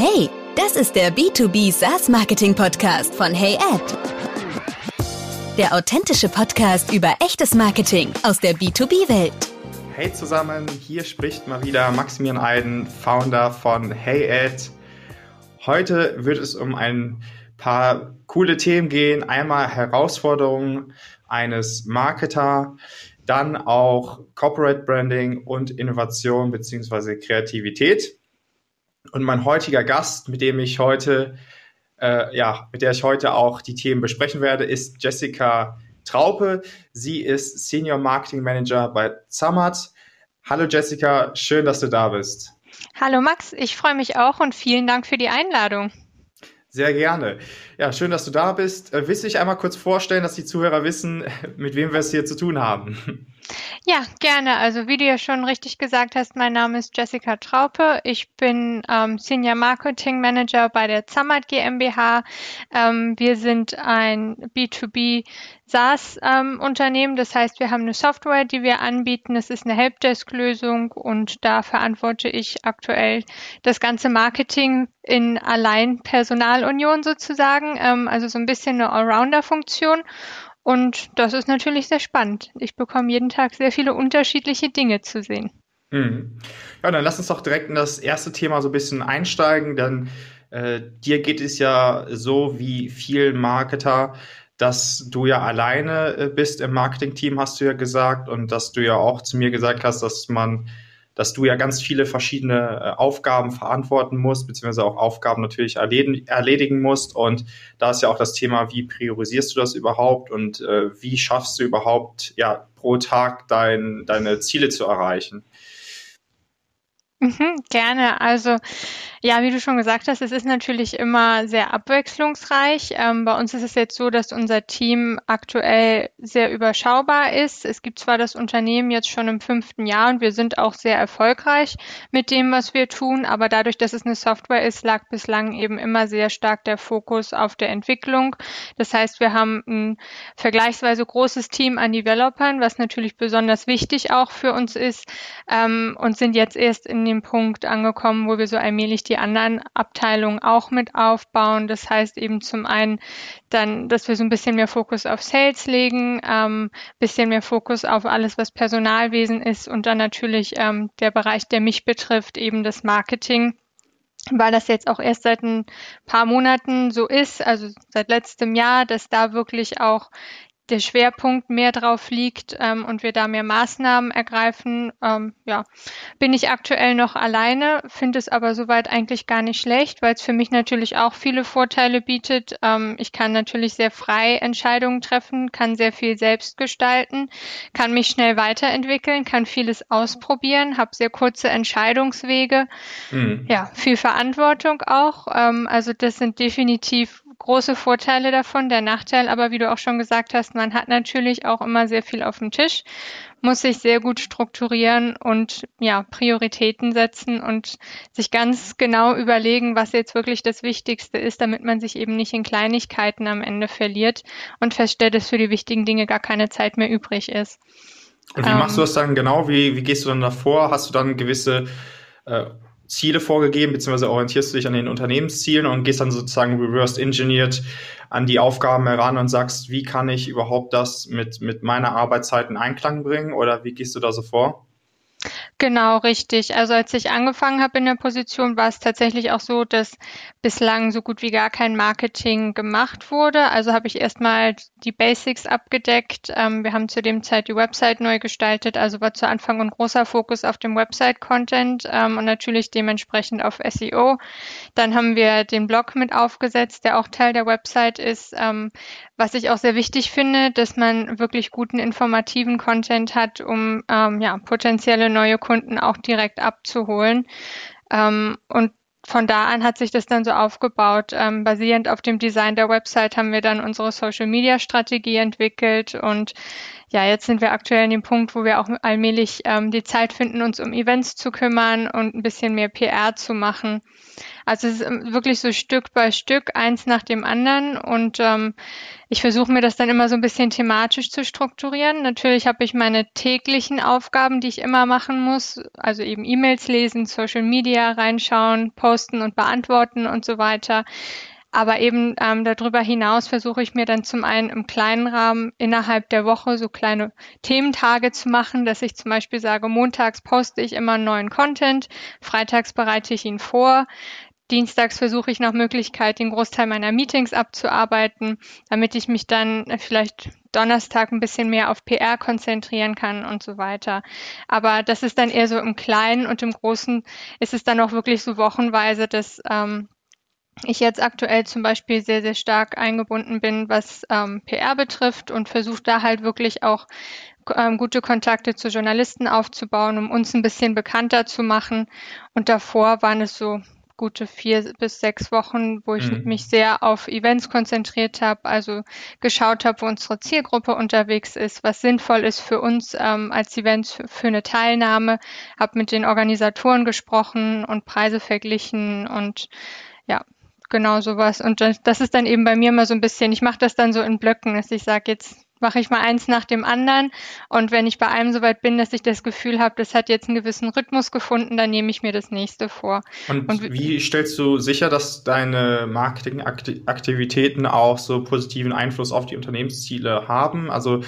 Hey, das ist der B2B SaaS Marketing Podcast von HeyAd. Der authentische Podcast über echtes Marketing aus der B2B-Welt. Hey zusammen, hier spricht mal wieder Maximilian Eiden, Founder von HeyAd. Heute wird es um ein paar coole Themen gehen. Einmal Herausforderungen eines Marketer, dann auch Corporate Branding und Innovation beziehungsweise Kreativität. Und mein heutiger Gast, mit dem ich heute, äh, ja, mit der ich heute auch die Themen besprechen werde, ist Jessica Traupe. Sie ist Senior Marketing Manager bei Zamat. Hallo Jessica, schön, dass du da bist. Hallo Max, ich freue mich auch und vielen Dank für die Einladung. Sehr gerne. Ja, schön, dass du da bist. Äh, willst du dich einmal kurz vorstellen, dass die Zuhörer wissen, mit wem wir es hier zu tun haben? Ja, gerne. Also wie du ja schon richtig gesagt hast, mein Name ist Jessica Traupe. Ich bin ähm, Senior Marketing Manager bei der Zammert GmbH. Ähm, wir sind ein B2B SaaS-Unternehmen. Ähm, das heißt, wir haben eine Software, die wir anbieten. Das ist eine Helpdesk-Lösung und da verantworte ich aktuell das ganze Marketing in allein Personalunion sozusagen. Ähm, also so ein bisschen eine Allrounder-Funktion. Und das ist natürlich sehr spannend. Ich bekomme jeden Tag sehr viele unterschiedliche Dinge zu sehen. Mhm. Ja, dann lass uns doch direkt in das erste Thema so ein bisschen einsteigen, denn äh, dir geht es ja so wie vielen Marketer, dass du ja alleine äh, bist im Marketing-Team, hast du ja gesagt, und dass du ja auch zu mir gesagt hast, dass man dass du ja ganz viele verschiedene äh, Aufgaben verantworten musst, beziehungsweise auch Aufgaben natürlich erledigen, musst. Und da ist ja auch das Thema, wie priorisierst du das überhaupt und äh, wie schaffst du überhaupt, ja, pro Tag dein, deine Ziele zu erreichen? Mhm, gerne. Also ja, wie du schon gesagt hast, es ist natürlich immer sehr abwechslungsreich. Ähm, bei uns ist es jetzt so, dass unser Team aktuell sehr überschaubar ist. Es gibt zwar das Unternehmen jetzt schon im fünften Jahr und wir sind auch sehr erfolgreich mit dem, was wir tun, aber dadurch, dass es eine Software ist, lag bislang eben immer sehr stark der Fokus auf der Entwicklung. Das heißt, wir haben ein vergleichsweise großes Team an Developern, was natürlich besonders wichtig auch für uns ist ähm, und sind jetzt erst in dem Punkt angekommen, wo wir so allmählich die anderen Abteilungen auch mit aufbauen. Das heißt eben zum einen dann, dass wir so ein bisschen mehr Fokus auf Sales legen, ähm, bisschen mehr Fokus auf alles, was Personalwesen ist und dann natürlich ähm, der Bereich, der mich betrifft, eben das Marketing weil das jetzt auch erst seit ein paar Monaten so ist, also seit letztem Jahr, dass da wirklich auch der Schwerpunkt mehr drauf liegt ähm, und wir da mehr Maßnahmen ergreifen, ähm, ja, bin ich aktuell noch alleine, finde es aber soweit eigentlich gar nicht schlecht, weil es für mich natürlich auch viele Vorteile bietet. Ähm, ich kann natürlich sehr frei Entscheidungen treffen, kann sehr viel selbst gestalten, kann mich schnell weiterentwickeln, kann vieles ausprobieren, habe sehr kurze Entscheidungswege, mhm. ja, viel Verantwortung auch. Ähm, also das sind definitiv große Vorteile davon. Der Nachteil aber, wie du auch schon gesagt hast, man hat natürlich auch immer sehr viel auf dem Tisch, muss sich sehr gut strukturieren und ja, Prioritäten setzen und sich ganz genau überlegen, was jetzt wirklich das Wichtigste ist, damit man sich eben nicht in Kleinigkeiten am Ende verliert und feststellt, dass für die wichtigen Dinge gar keine Zeit mehr übrig ist. Und wie machst du ähm, das dann genau? Wie, wie gehst du dann davor? Hast du dann gewisse äh, Ziele vorgegeben, beziehungsweise orientierst du dich an den Unternehmenszielen und gehst dann sozusagen reversed engineered an die Aufgaben heran und sagst, wie kann ich überhaupt das mit, mit meiner Arbeitszeit in Einklang bringen oder wie gehst du da so vor? Genau, richtig. Also als ich angefangen habe in der Position, war es tatsächlich auch so, dass bislang so gut wie gar kein Marketing gemacht wurde. Also habe ich erstmal die Basics abgedeckt. Ähm, wir haben zu dem Zeit die Website neu gestaltet, also war zu Anfang ein großer Fokus auf dem Website-Content ähm, und natürlich dementsprechend auf SEO. Dann haben wir den Blog mit aufgesetzt, der auch Teil der Website ist, ähm, was ich auch sehr wichtig finde, dass man wirklich guten informativen Content hat, um ähm, ja, potenzielle neue Kunden auch direkt abzuholen. Ähm, und von da an hat sich das dann so aufgebaut. Ähm, basierend auf dem Design der Website haben wir dann unsere Social Media Strategie entwickelt und ja, jetzt sind wir aktuell an dem Punkt, wo wir auch allmählich ähm, die Zeit finden, uns um Events zu kümmern und ein bisschen mehr PR zu machen. Also es ist ähm, wirklich so Stück bei Stück, eins nach dem anderen. Und ähm, ich versuche mir das dann immer so ein bisschen thematisch zu strukturieren. Natürlich habe ich meine täglichen Aufgaben, die ich immer machen muss, also eben E-Mails lesen, Social Media reinschauen, posten und beantworten und so weiter. Aber eben ähm, darüber hinaus versuche ich mir dann zum einen im kleinen Rahmen innerhalb der Woche so kleine Thementage zu machen, dass ich zum Beispiel sage, montags poste ich immer neuen Content, freitags bereite ich ihn vor, Dienstags versuche ich nach Möglichkeit, den Großteil meiner Meetings abzuarbeiten, damit ich mich dann vielleicht Donnerstag ein bisschen mehr auf PR konzentrieren kann und so weiter. Aber das ist dann eher so im Kleinen und im Großen ist es dann auch wirklich so wochenweise, dass ähm, ich jetzt aktuell zum Beispiel sehr, sehr stark eingebunden bin, was ähm, PR betrifft und versuche da halt wirklich auch ähm, gute Kontakte zu Journalisten aufzubauen, um uns ein bisschen bekannter zu machen. Und davor waren es so gute vier bis sechs Wochen, wo ich mhm. mich sehr auf Events konzentriert habe, also geschaut habe, wo unsere Zielgruppe unterwegs ist, was sinnvoll ist für uns ähm, als Events für, für eine Teilnahme, habe mit den Organisatoren gesprochen und Preise verglichen und ja, genau sowas. Und das, das ist dann eben bei mir immer so ein bisschen, ich mache das dann so in Blöcken, dass ich sage, jetzt mache ich mal eins nach dem anderen. Und wenn ich bei einem soweit bin, dass ich das Gefühl habe, das hat jetzt einen gewissen Rhythmus gefunden, dann nehme ich mir das nächste vor. Und, und wie stellst du sicher, dass deine Marketingaktivitäten auch so positiven Einfluss auf die Unternehmensziele haben? Also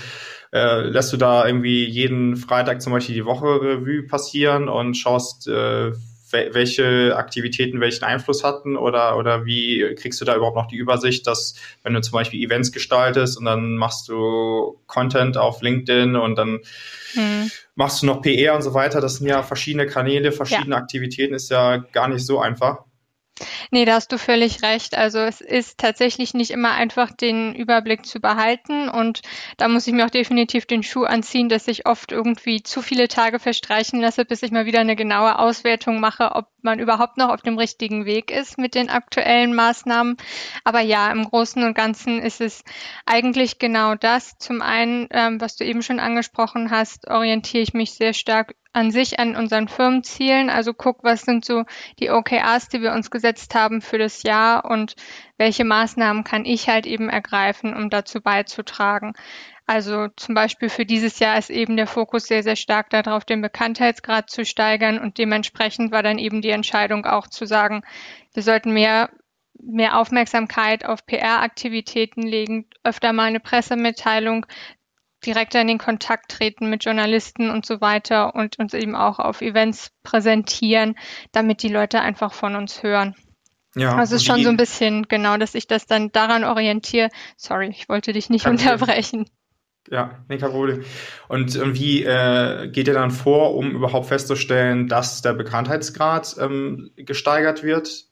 äh, lässt du da irgendwie jeden Freitag zum Beispiel die Woche Revue passieren und schaust, äh, welche Aktivitäten welchen Einfluss hatten oder, oder wie kriegst du da überhaupt noch die Übersicht, dass wenn du zum Beispiel Events gestaltest und dann machst du Content auf LinkedIn und dann hm. machst du noch PR und so weiter, das sind ja verschiedene Kanäle, verschiedene ja. Aktivitäten, ist ja gar nicht so einfach. Nee, da hast du völlig recht. Also es ist tatsächlich nicht immer einfach, den Überblick zu behalten. Und da muss ich mir auch definitiv den Schuh anziehen, dass ich oft irgendwie zu viele Tage verstreichen lasse, bis ich mal wieder eine genaue Auswertung mache, ob man überhaupt noch auf dem richtigen Weg ist mit den aktuellen Maßnahmen. Aber ja, im Großen und Ganzen ist es eigentlich genau das. Zum einen, ähm, was du eben schon angesprochen hast, orientiere ich mich sehr stark an sich an unseren Firmenzielen. Also guck, was sind so die OKRs, die wir uns gesetzt haben für das Jahr und welche Maßnahmen kann ich halt eben ergreifen, um dazu beizutragen. Also zum Beispiel für dieses Jahr ist eben der Fokus sehr, sehr stark darauf, den Bekanntheitsgrad zu steigern und dementsprechend war dann eben die Entscheidung auch zu sagen, wir sollten mehr mehr Aufmerksamkeit auf PR-Aktivitäten legen, öfter mal eine Pressemitteilung, direkter in den Kontakt treten mit Journalisten und so weiter und uns eben auch auf Events präsentieren, damit die Leute einfach von uns hören. Ja, also es ist schon so ein bisschen genau, dass ich das dann daran orientiere. Sorry, ich wollte dich nicht unterbrechen. Ja, nee, kein Problem. Und, und wie äh, geht ihr dann vor, um überhaupt festzustellen, dass der Bekanntheitsgrad ähm, gesteigert wird?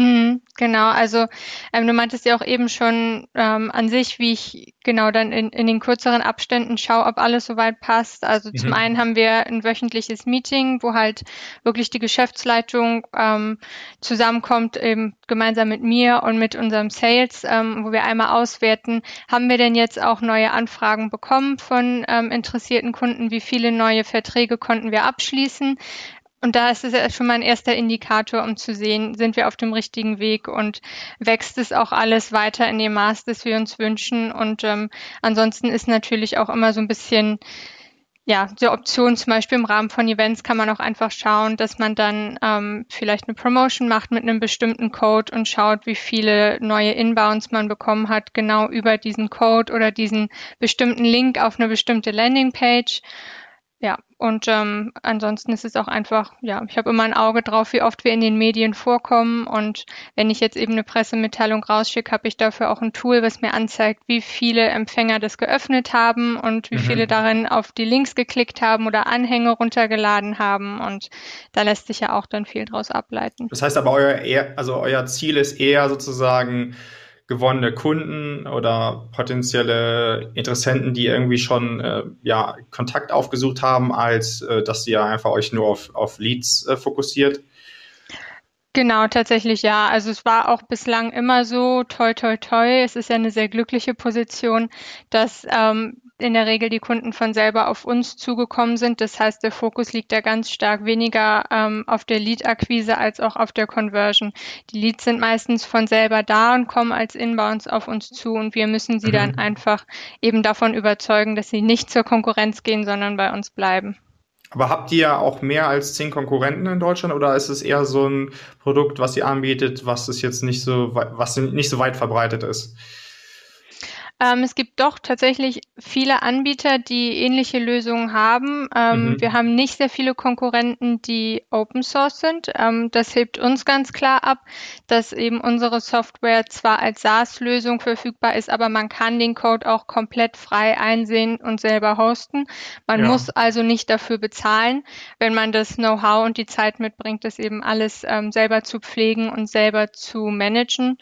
Mhm, genau, also ähm, du meintest ja auch eben schon ähm, an sich, wie ich genau dann in, in den kürzeren Abständen schaue, ob alles soweit passt. Also mhm. zum einen haben wir ein wöchentliches Meeting, wo halt wirklich die Geschäftsleitung ähm, zusammenkommt, eben gemeinsam mit mir und mit unserem Sales, ähm, wo wir einmal auswerten, haben wir denn jetzt auch neue Anfragen bekommen von ähm, interessierten Kunden, wie viele neue Verträge konnten wir abschließen, und da ist es ja schon mal ein erster Indikator, um zu sehen, sind wir auf dem richtigen Weg und wächst es auch alles weiter in dem Maß, das wir uns wünschen. Und ähm, ansonsten ist natürlich auch immer so ein bisschen, ja, die Option zum Beispiel im Rahmen von Events kann man auch einfach schauen, dass man dann ähm, vielleicht eine Promotion macht mit einem bestimmten Code und schaut, wie viele neue Inbounds man bekommen hat, genau über diesen Code oder diesen bestimmten Link auf eine bestimmte Landingpage. Ja, und ähm, ansonsten ist es auch einfach, ja, ich habe immer ein Auge drauf, wie oft wir in den Medien vorkommen. Und wenn ich jetzt eben eine Pressemitteilung rausschicke, habe ich dafür auch ein Tool, was mir anzeigt, wie viele Empfänger das geöffnet haben und wie mhm. viele darin auf die Links geklickt haben oder Anhänge runtergeladen haben. Und da lässt sich ja auch dann viel draus ableiten. Das heißt aber, euer, also euer Ziel ist eher sozusagen, gewonnene Kunden oder potenzielle Interessenten, die irgendwie schon äh, ja, Kontakt aufgesucht haben, als äh, dass ihr einfach euch nur auf, auf Leads äh, fokussiert? Genau, tatsächlich ja. Also es war auch bislang immer so, toi, toi, toi. Es ist ja eine sehr glückliche Position, dass ähm, in der Regel die Kunden von selber auf uns zugekommen sind. Das heißt, der Fokus liegt da ganz stark weniger ähm, auf der Lead-Akquise als auch auf der Conversion. Die Leads sind meistens von selber da und kommen als Inbounds auf uns zu und wir müssen sie mhm. dann einfach eben davon überzeugen, dass sie nicht zur Konkurrenz gehen, sondern bei uns bleiben. Aber habt ihr auch mehr als zehn Konkurrenten in Deutschland oder ist es eher so ein Produkt, was ihr anbietet, was es jetzt nicht so, was nicht so weit verbreitet ist? Ähm, es gibt doch tatsächlich viele Anbieter, die ähnliche Lösungen haben. Ähm, mhm. Wir haben nicht sehr viele Konkurrenten, die Open Source sind. Ähm, das hebt uns ganz klar ab, dass eben unsere Software zwar als SaaS-Lösung verfügbar ist, aber man kann den Code auch komplett frei einsehen und selber hosten. Man ja. muss also nicht dafür bezahlen, wenn man das Know-how und die Zeit mitbringt, das eben alles ähm, selber zu pflegen und selber zu managen.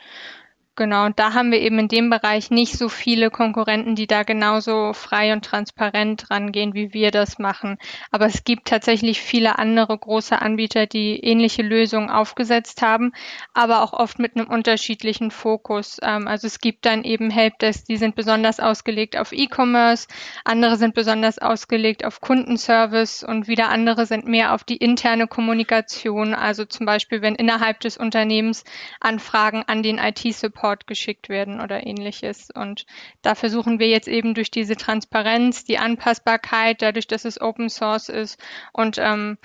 Genau, und da haben wir eben in dem Bereich nicht so viele Konkurrenten, die da genauso frei und transparent rangehen, wie wir das machen. Aber es gibt tatsächlich viele andere große Anbieter, die ähnliche Lösungen aufgesetzt haben, aber auch oft mit einem unterschiedlichen Fokus. Ähm, also es gibt dann eben Helpdesk, die sind besonders ausgelegt auf E-Commerce, andere sind besonders ausgelegt auf Kundenservice und wieder andere sind mehr auf die interne Kommunikation. Also zum Beispiel, wenn innerhalb des Unternehmens Anfragen an den IT-Support Support geschickt werden oder ähnliches. Und da versuchen wir jetzt eben durch diese Transparenz, die Anpassbarkeit, dadurch, dass es Open Source ist und ähm,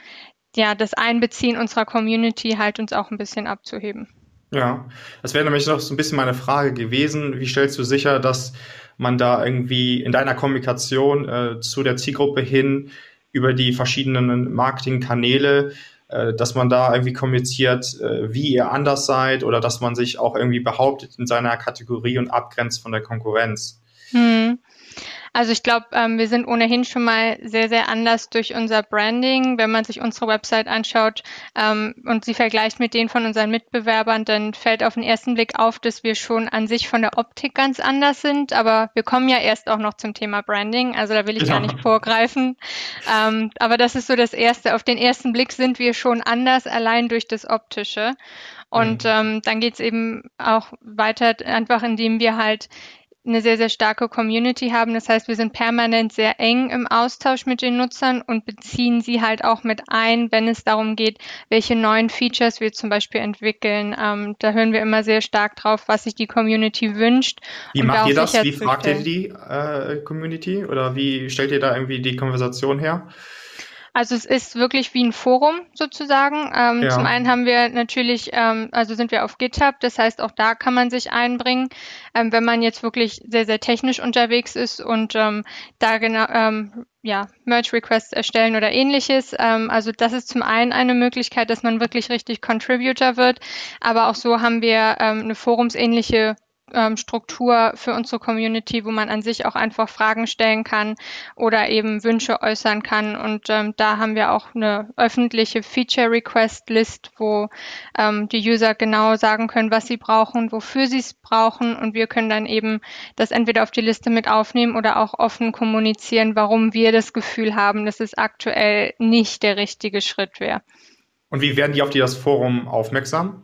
ja, das Einbeziehen unserer Community halt uns auch ein bisschen abzuheben. Ja, das wäre nämlich noch so ein bisschen meine Frage gewesen. Wie stellst du sicher, dass man da irgendwie in deiner Kommunikation äh, zu der Zielgruppe hin über die verschiedenen Marketingkanäle äh, dass man da irgendwie kommuniziert, äh, wie ihr anders seid oder dass man sich auch irgendwie behauptet in seiner Kategorie und abgrenzt von der Konkurrenz. Hm. Also ich glaube, ähm, wir sind ohnehin schon mal sehr, sehr anders durch unser Branding. Wenn man sich unsere Website anschaut ähm, und sie vergleicht mit denen von unseren Mitbewerbern, dann fällt auf den ersten Blick auf, dass wir schon an sich von der Optik ganz anders sind. Aber wir kommen ja erst auch noch zum Thema Branding. Also da will ich ja. gar nicht vorgreifen. Ähm, aber das ist so das Erste. Auf den ersten Blick sind wir schon anders, allein durch das Optische. Und mhm. ähm, dann geht's eben auch weiter, einfach indem wir halt eine sehr, sehr starke Community haben. Das heißt, wir sind permanent sehr eng im Austausch mit den Nutzern und beziehen sie halt auch mit ein, wenn es darum geht, welche neuen Features wir zum Beispiel entwickeln. Ähm, da hören wir immer sehr stark drauf, was sich die Community wünscht. Wie macht ihr das? Wie fragt ihr die äh, Community? Oder wie stellt ihr da irgendwie die Konversation her? Also es ist wirklich wie ein Forum sozusagen. Ähm, ja. Zum einen haben wir natürlich, ähm, also sind wir auf GitHub, das heißt auch da kann man sich einbringen, ähm, wenn man jetzt wirklich sehr, sehr technisch unterwegs ist und ähm, da genau, ähm, ja, Merge-Requests erstellen oder ähnliches. Ähm, also das ist zum einen eine Möglichkeit, dass man wirklich richtig Contributor wird, aber auch so haben wir eine forumsähnliche ähm, Struktur für unsere Community, wo man an sich auch einfach Fragen stellen kann oder eben Wünsche äußern kann. Und ähm, da haben wir auch eine öffentliche Feature Request List, wo ähm, die User genau sagen können, was sie brauchen, wofür sie es brauchen. Und wir können dann eben das entweder auf die Liste mit aufnehmen oder auch offen kommunizieren, warum wir das Gefühl haben, dass es aktuell nicht der richtige Schritt wäre. Und wie werden die auf das Forum aufmerksam?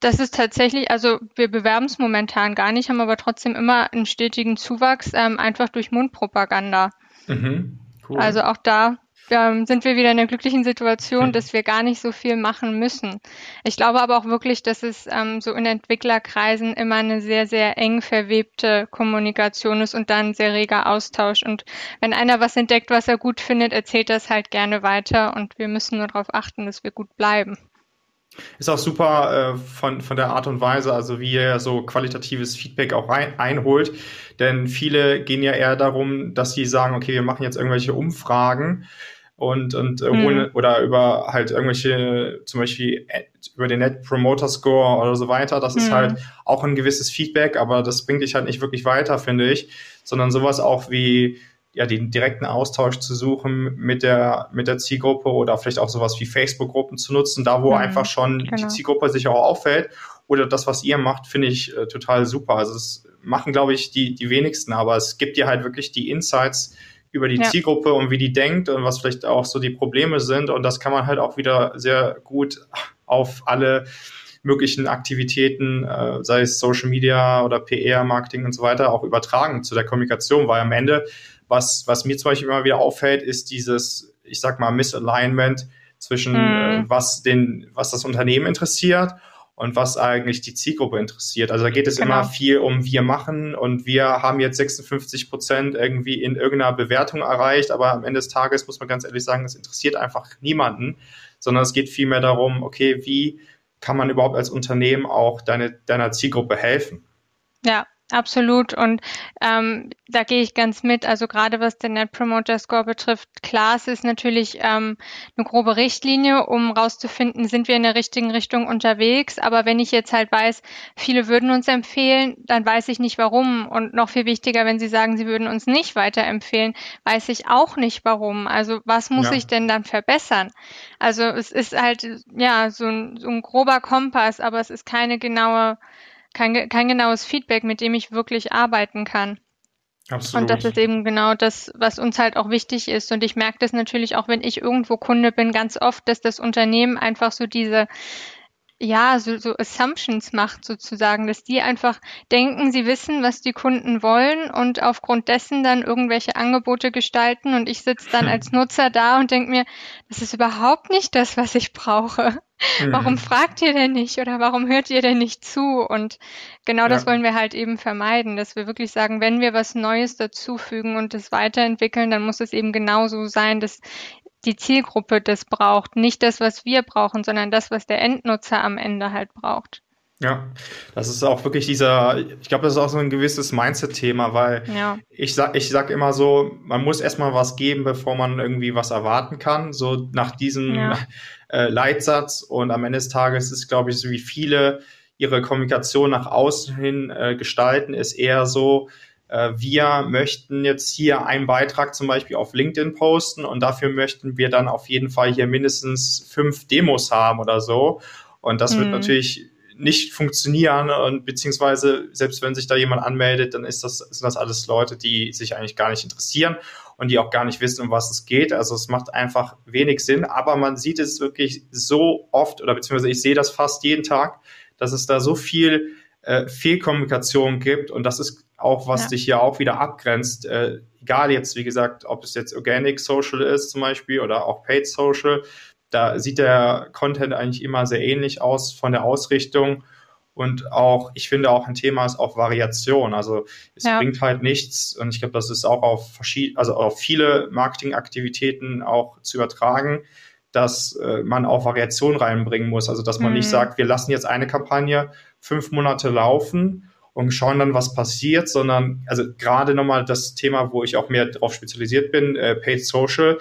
Das ist tatsächlich, also wir bewerben es momentan gar nicht, haben aber trotzdem immer einen stetigen Zuwachs, ähm, einfach durch Mundpropaganda. Mhm, cool. Also auch da ähm, sind wir wieder in der glücklichen Situation, mhm. dass wir gar nicht so viel machen müssen. Ich glaube aber auch wirklich, dass es ähm, so in Entwicklerkreisen immer eine sehr, sehr eng verwebte Kommunikation ist und dann sehr reger Austausch. Und wenn einer was entdeckt, was er gut findet, erzählt das halt gerne weiter und wir müssen nur darauf achten, dass wir gut bleiben. Ist auch super äh, von, von der Art und Weise, also wie er so qualitatives Feedback auch rein, einholt. Denn viele gehen ja eher darum, dass sie sagen, okay, wir machen jetzt irgendwelche Umfragen und, und äh, mhm. oder über halt irgendwelche, zum Beispiel über den Net Promoter Score oder so weiter. Das mhm. ist halt auch ein gewisses Feedback, aber das bringt dich halt nicht wirklich weiter, finde ich, sondern sowas auch wie ja, den direkten Austausch zu suchen mit der, mit der Zielgruppe oder vielleicht auch sowas wie Facebook-Gruppen zu nutzen, da wo mhm, einfach schon genau. die Zielgruppe sich auch auffällt. Oder das, was ihr macht, finde ich äh, total super. Also es machen, glaube ich, die, die wenigsten, aber es gibt dir halt wirklich die Insights über die ja. Zielgruppe und wie die denkt und was vielleicht auch so die Probleme sind. Und das kann man halt auch wieder sehr gut auf alle möglichen Aktivitäten, äh, sei es Social Media oder PR, Marketing und so weiter, auch übertragen zu der Kommunikation, weil am Ende, was, was mir zum Beispiel immer wieder auffällt, ist dieses, ich sag mal, Misalignment zwischen mhm. äh, was den, was das Unternehmen interessiert und was eigentlich die Zielgruppe interessiert. Also da geht es genau. immer viel um wir machen und wir haben jetzt 56 Prozent irgendwie in irgendeiner Bewertung erreicht, aber am Ende des Tages muss man ganz ehrlich sagen, es interessiert einfach niemanden, sondern es geht vielmehr darum, okay, wie kann man überhaupt als Unternehmen auch deine, deiner Zielgruppe helfen? Ja, Absolut. Und ähm, da gehe ich ganz mit. Also gerade was den Net Promoter Score betrifft, klar, es ist natürlich ähm, eine grobe Richtlinie, um rauszufinden, sind wir in der richtigen Richtung unterwegs. Aber wenn ich jetzt halt weiß, viele würden uns empfehlen, dann weiß ich nicht warum. Und noch viel wichtiger, wenn Sie sagen, Sie würden uns nicht weiterempfehlen, weiß ich auch nicht warum. Also was muss ja. ich denn dann verbessern? Also es ist halt ja so ein, so ein grober Kompass, aber es ist keine genaue kein, kein genaues Feedback, mit dem ich wirklich arbeiten kann. Absolut. Und das ist eben genau das, was uns halt auch wichtig ist. Und ich merke das natürlich auch, wenn ich irgendwo Kunde bin, ganz oft, dass das Unternehmen einfach so diese ja, so, so Assumptions macht sozusagen, dass die einfach denken, sie wissen, was die Kunden wollen und aufgrund dessen dann irgendwelche Angebote gestalten und ich sitze dann als Nutzer da und denke mir, das ist überhaupt nicht das, was ich brauche. Mhm. Warum fragt ihr denn nicht oder warum hört ihr denn nicht zu? Und genau das ja. wollen wir halt eben vermeiden, dass wir wirklich sagen, wenn wir was Neues dazufügen und das weiterentwickeln, dann muss es eben genauso sein, dass die Zielgruppe das braucht. Nicht das, was wir brauchen, sondern das, was der Endnutzer am Ende halt braucht. Ja, das ist auch wirklich dieser, ich glaube, das ist auch so ein gewisses Mindset-Thema, weil ja. ich sag, ich sag immer so, man muss erstmal was geben, bevor man irgendwie was erwarten kann, so nach diesem ja. äh, Leitsatz. Und am Ende des Tages ist, glaube ich, so wie viele ihre Kommunikation nach außen hin äh, gestalten, ist eher so, äh, wir möchten jetzt hier einen Beitrag zum Beispiel auf LinkedIn posten und dafür möchten wir dann auf jeden Fall hier mindestens fünf Demos haben oder so. Und das mhm. wird natürlich nicht funktionieren und beziehungsweise selbst wenn sich da jemand anmeldet, dann ist das, sind das alles Leute, die sich eigentlich gar nicht interessieren und die auch gar nicht wissen, um was es geht. Also es macht einfach wenig Sinn, aber man sieht es wirklich so oft oder beziehungsweise ich sehe das fast jeden Tag, dass es da so viel äh, Fehlkommunikation gibt und das ist auch was ja. dich hier auch wieder abgrenzt. Äh, egal jetzt, wie gesagt, ob es jetzt Organic Social ist zum Beispiel oder auch Paid Social, da sieht der Content eigentlich immer sehr ähnlich aus von der Ausrichtung. Und auch, ich finde auch ein Thema ist auch Variation. Also es ja. bringt halt nichts, und ich glaube, das ist auch auf verschiedene, also auf viele Marketingaktivitäten auch zu übertragen, dass äh, man auch Variation reinbringen muss. Also dass man mhm. nicht sagt, wir lassen jetzt eine Kampagne fünf Monate laufen und schauen dann, was passiert, sondern also gerade nochmal das Thema, wo ich auch mehr darauf spezialisiert bin, äh, Paid Social,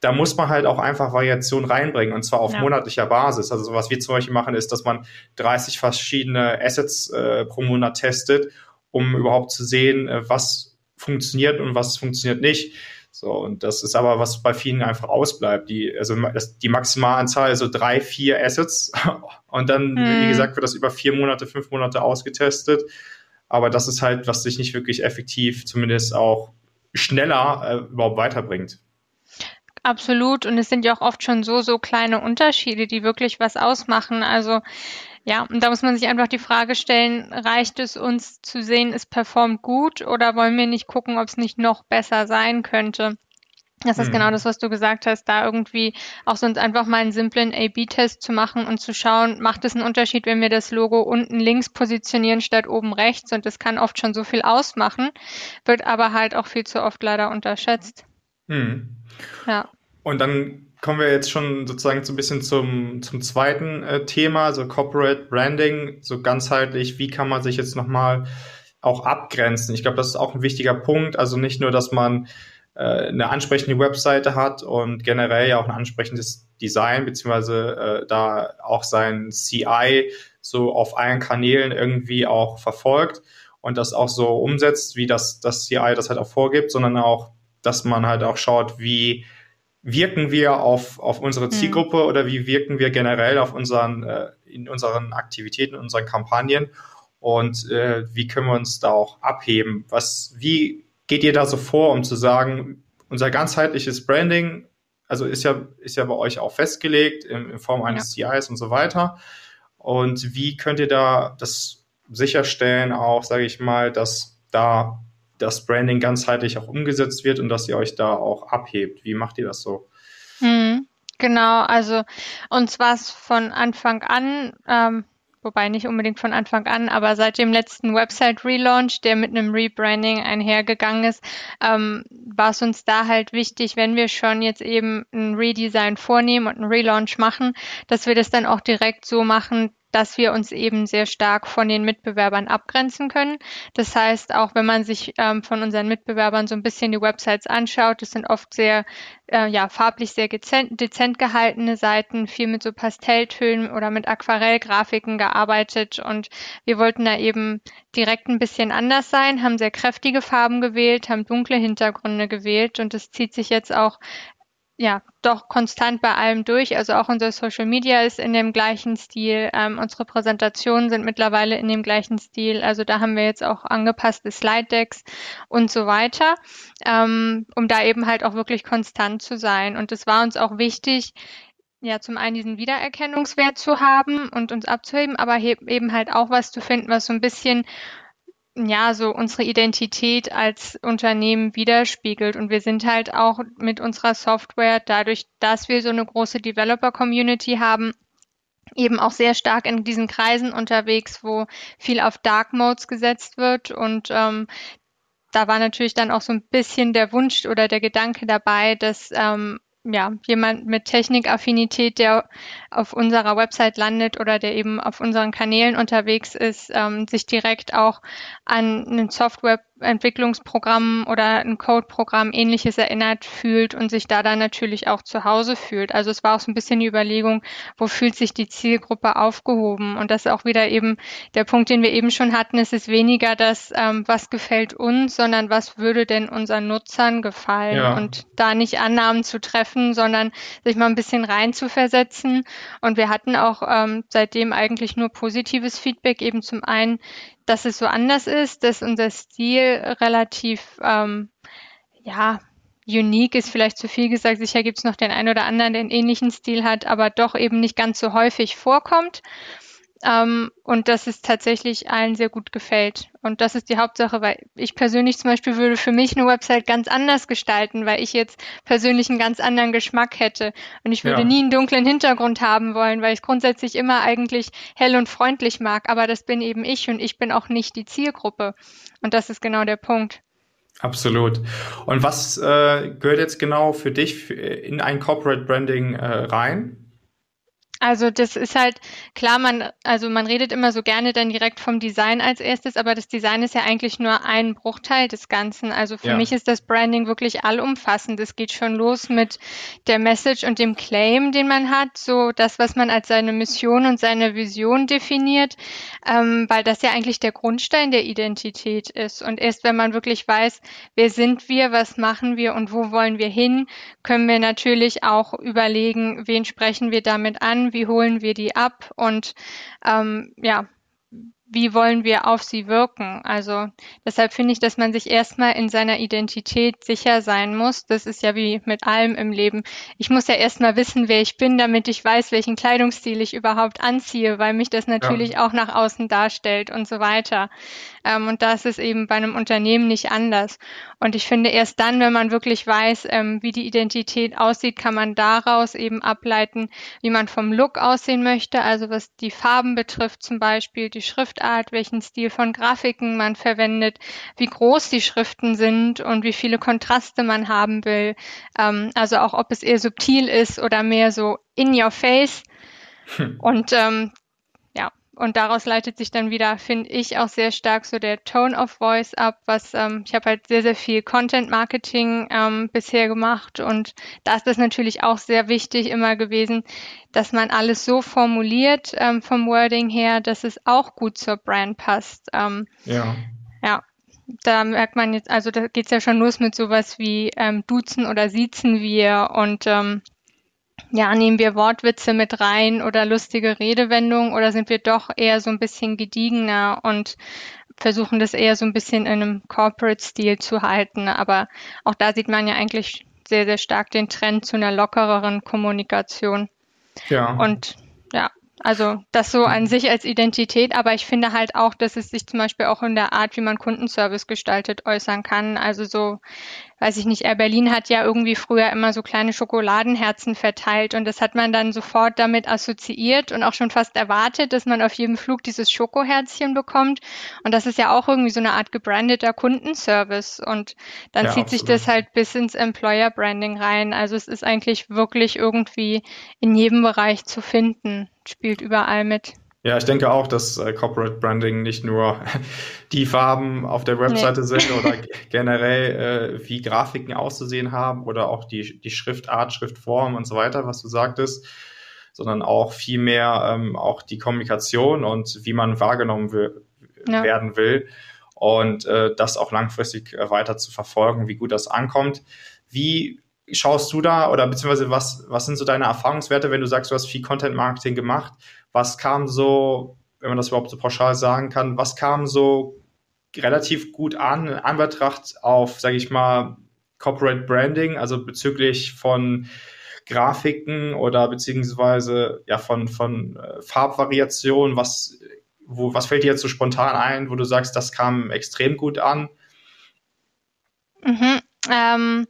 da muss man halt auch einfach Variation reinbringen und zwar auf ja. monatlicher Basis. Also was wir zum Beispiel machen, ist, dass man 30 verschiedene Assets äh, pro Monat testet, um überhaupt zu sehen, äh, was funktioniert und was funktioniert nicht. So, und das ist aber, was bei vielen einfach ausbleibt. Die, also das, die Maximalanzahl ist so drei, vier Assets. Und dann, hm. wie gesagt, wird das über vier Monate, fünf Monate ausgetestet. Aber das ist halt, was sich nicht wirklich effektiv, zumindest auch schneller äh, überhaupt weiterbringt. Absolut. Und es sind ja auch oft schon so, so kleine Unterschiede, die wirklich was ausmachen. Also ja, und da muss man sich einfach die Frage stellen, reicht es uns zu sehen, es performt gut oder wollen wir nicht gucken, ob es nicht noch besser sein könnte? Das ist genau mhm. genau das, was du gesagt hast, da irgendwie auch sonst einfach mal einen simplen A-B-Test zu machen und zu schauen, macht es einen Unterschied, wenn wir das Logo unten links positionieren statt oben rechts und das kann oft schon so viel ausmachen, wird aber halt auch viel zu oft leider unterschätzt. Mhm. Ja. Und dann kommen wir jetzt schon sozusagen so ein bisschen zum, zum zweiten äh, Thema, also Corporate Branding, so ganzheitlich, wie kann man sich jetzt nochmal auch abgrenzen? Ich glaube, das ist auch ein wichtiger Punkt. Also nicht nur, dass man äh, eine ansprechende Webseite hat und generell ja auch ein ansprechendes Design, beziehungsweise äh, da auch sein CI so auf allen Kanälen irgendwie auch verfolgt und das auch so umsetzt, wie das, das CI das halt auch vorgibt, sondern auch, dass man halt auch schaut, wie wirken wir auf, auf unsere mhm. Zielgruppe mhm. oder wie wirken wir generell auf unseren, äh, in unseren Aktivitäten, in unseren Kampagnen und äh, wie können wir uns da auch abheben? Was, wie geht ihr da so vor, um zu sagen, unser ganzheitliches Branding, also ist ja, ist ja bei euch auch festgelegt in, in Form eines ja. CIs und so weiter. Und wie könnt ihr da das sicherstellen, auch, sage ich mal, dass da das Branding ganzheitlich auch umgesetzt wird und dass ihr euch da auch abhebt? Wie macht ihr das so? Hm, genau, also uns war es von Anfang an ähm, wobei nicht unbedingt von Anfang an, aber seit dem letzten Website-Relaunch, der mit einem Rebranding einhergegangen ist, ähm, war es uns da halt wichtig, wenn wir schon jetzt eben ein Redesign vornehmen und einen Relaunch machen, dass wir das dann auch direkt so machen, dass wir uns eben sehr stark von den Mitbewerbern abgrenzen können. Das heißt, auch wenn man sich ähm, von unseren Mitbewerbern so ein bisschen die Websites anschaut, das sind oft sehr äh, ja, farblich sehr dezent, dezent gehaltene Seiten, viel mit so Pastelltönen oder mit Aquarellgrafiken gearbeitet und wir wollten da eben direkt ein bisschen anders sein, haben sehr kräftige Farben gewählt, haben dunkle Hintergründe gewählt und das zieht sich jetzt auch ja, doch konstant bei allem durch. Also auch unser Social Media ist in dem gleichen Stil. Ähm, unsere Präsentationen sind mittlerweile in dem gleichen Stil. Also da haben wir jetzt auch angepasste Slide Decks und so weiter, ähm, um da eben halt auch wirklich konstant zu sein. Und es war uns auch wichtig, ja, zum einen diesen Wiedererkennungswert zu haben und uns abzuheben, aber eben halt auch was zu finden, was so ein bisschen ja, so unsere Identität als Unternehmen widerspiegelt. Und wir sind halt auch mit unserer Software, dadurch, dass wir so eine große Developer-Community haben, eben auch sehr stark in diesen Kreisen unterwegs, wo viel auf Dark Modes gesetzt wird. Und ähm, da war natürlich dann auch so ein bisschen der Wunsch oder der Gedanke dabei, dass ähm, ja, jemand mit Technikaffinität, der auf unserer Website landet oder der eben auf unseren Kanälen unterwegs ist, ähm, sich direkt auch an einen Software Entwicklungsprogramm oder ein Codeprogramm ähnliches erinnert fühlt und sich da dann natürlich auch zu Hause fühlt. Also es war auch so ein bisschen die Überlegung, wo fühlt sich die Zielgruppe aufgehoben? Und das ist auch wieder eben der Punkt, den wir eben schon hatten. Es ist weniger das, ähm, was gefällt uns, sondern was würde denn unseren Nutzern gefallen? Ja. Und da nicht Annahmen zu treffen, sondern sich mal ein bisschen rein zu versetzen. Und wir hatten auch ähm, seitdem eigentlich nur positives Feedback, eben zum einen dass es so anders ist, dass unser Stil relativ, ähm, ja, unique ist vielleicht zu viel gesagt. Sicher gibt es noch den einen oder anderen, der einen ähnlichen Stil hat, aber doch eben nicht ganz so häufig vorkommt. Ähm, und dass es tatsächlich allen sehr gut gefällt. Und das ist die Hauptsache, weil ich persönlich zum Beispiel würde für mich eine Website ganz anders gestalten, weil ich jetzt persönlich einen ganz anderen Geschmack hätte. Und ich würde ja. nie einen dunklen Hintergrund haben wollen, weil ich grundsätzlich immer eigentlich hell und freundlich mag. Aber das bin eben ich und ich bin auch nicht die Zielgruppe. Und das ist genau der Punkt. Absolut. Und was äh, gehört jetzt genau für dich in ein Corporate Branding äh, rein? Also das ist halt klar, man, also man redet immer so gerne dann direkt vom Design als erstes, aber das Design ist ja eigentlich nur ein Bruchteil des Ganzen. Also für ja. mich ist das Branding wirklich allumfassend. Es geht schon los mit der Message und dem Claim, den man hat, so das, was man als seine Mission und seine Vision definiert, ähm, weil das ja eigentlich der Grundstein der Identität ist. Und erst wenn man wirklich weiß, wer sind wir, was machen wir und wo wollen wir hin, können wir natürlich auch überlegen, wen sprechen wir damit an wie holen wir die ab? Und ähm, ja, wie wollen wir auf sie wirken? Also deshalb finde ich, dass man sich erstmal in seiner Identität sicher sein muss. Das ist ja wie mit allem im Leben. Ich muss ja erstmal wissen, wer ich bin, damit ich weiß, welchen Kleidungsstil ich überhaupt anziehe, weil mich das natürlich ja. auch nach außen darstellt und so weiter. Ähm, und das ist eben bei einem Unternehmen nicht anders. Und ich finde, erst dann, wenn man wirklich weiß, ähm, wie die Identität aussieht, kann man daraus eben ableiten, wie man vom Look aussehen möchte. Also was die Farben betrifft, zum Beispiel die Schrift Schriftart, welchen Stil von Grafiken man verwendet, wie groß die Schriften sind und wie viele Kontraste man haben will. Ähm, also auch, ob es eher subtil ist oder mehr so in your face. Hm. Und ähm, und daraus leitet sich dann wieder, finde ich, auch sehr stark so der Tone of Voice ab, was ähm, ich habe halt sehr, sehr viel Content Marketing ähm, bisher gemacht. Und da ist das natürlich auch sehr wichtig immer gewesen, dass man alles so formuliert ähm, vom Wording her, dass es auch gut zur Brand passt. Ähm, ja. Ja. Da merkt man jetzt, also da geht's ja schon los mit sowas wie ähm, Duzen oder Siezen wir und ähm, ja, nehmen wir Wortwitze mit rein oder lustige Redewendungen oder sind wir doch eher so ein bisschen gediegener und versuchen das eher so ein bisschen in einem Corporate-Stil zu halten. Aber auch da sieht man ja eigentlich sehr, sehr stark den Trend zu einer lockereren Kommunikation. Ja. Und ja, Also das so an sich als Identität, aber ich finde halt auch, dass es sich zum Beispiel auch in der Art, wie man Kundenservice gestaltet, äußern kann. Also so weiß ich nicht, Air Berlin hat ja irgendwie früher immer so kleine Schokoladenherzen verteilt und das hat man dann sofort damit assoziiert und auch schon fast erwartet, dass man auf jedem Flug dieses Schokoherzchen bekommt. Und das ist ja auch irgendwie so eine Art gebrandeter Kundenservice und dann ja, zieht absolut. sich das halt bis ins Employer Branding rein. Also es ist eigentlich wirklich irgendwie in jedem Bereich zu finden, spielt überall mit. Ja, ich denke auch, dass äh, Corporate Branding nicht nur die Farben auf der Webseite nee. sind oder generell, äh, wie Grafiken auszusehen haben oder auch die, die Schriftart, Schriftform und so weiter, was du sagtest, sondern auch vielmehr ähm, auch die Kommunikation und wie man wahrgenommen will, ja. werden will und äh, das auch langfristig äh, weiter zu verfolgen, wie gut das ankommt. Wie schaust du da oder beziehungsweise was, was sind so deine Erfahrungswerte, wenn du sagst, du hast viel Content Marketing gemacht? Was kam so, wenn man das überhaupt so pauschal sagen kann, was kam so relativ gut an in Anbetracht auf, sage ich mal, Corporate Branding, also bezüglich von Grafiken oder beziehungsweise ja von, von äh, Farbvariationen, was, wo, was fällt dir jetzt so spontan ein, wo du sagst, das kam extrem gut an? Mhm. Ähm,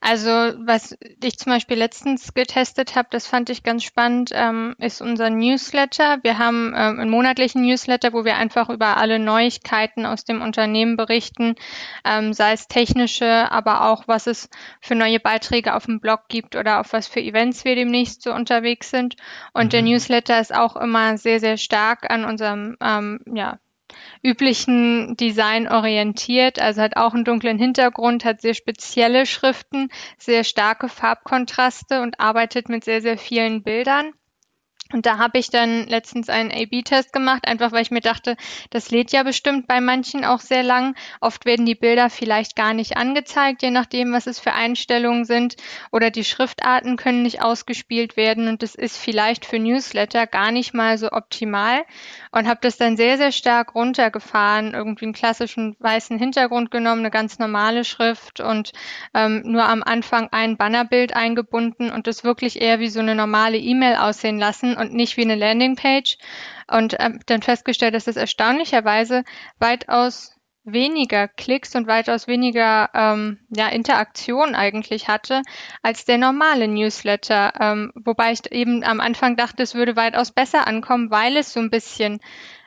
also was ich zum Beispiel letztens getestet habe, das fand ich ganz spannend, ähm, ist unser Newsletter. Wir haben ähm, einen monatlichen Newsletter, wo wir einfach über alle Neuigkeiten aus dem Unternehmen berichten, ähm, sei es technische, aber auch was es für neue Beiträge auf dem Blog gibt oder auf was für Events wir demnächst so unterwegs sind. Und mhm. der Newsletter ist auch immer sehr, sehr stark an unserem ähm, ja, üblichen Design orientiert, also hat auch einen dunklen Hintergrund, hat sehr spezielle Schriften, sehr starke Farbkontraste und arbeitet mit sehr, sehr vielen Bildern. Und da habe ich dann letztens einen A-B-Test gemacht, einfach weil ich mir dachte, das lädt ja bestimmt bei manchen auch sehr lang. Oft werden die Bilder vielleicht gar nicht angezeigt, je nachdem, was es für Einstellungen sind. Oder die Schriftarten können nicht ausgespielt werden. Und das ist vielleicht für Newsletter gar nicht mal so optimal. Und habe das dann sehr, sehr stark runtergefahren, irgendwie einen klassischen weißen Hintergrund genommen, eine ganz normale Schrift und ähm, nur am Anfang ein Bannerbild eingebunden und das wirklich eher wie so eine normale E-Mail aussehen lassen und nicht wie eine Landingpage und äh, dann festgestellt, dass es erstaunlicherweise weitaus weniger Klicks und weitaus weniger ähm, ja, Interaktion eigentlich hatte als der normale Newsletter. Ähm, wobei ich eben am Anfang dachte, es würde weitaus besser ankommen, weil es so ein bisschen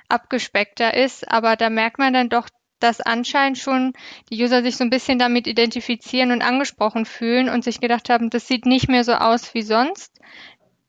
abgespeckter ist. Aber da merkt man dann doch, dass anscheinend schon die User sich so ein bisschen damit identifizieren und angesprochen fühlen und sich gedacht haben, das sieht nicht mehr so aus wie sonst.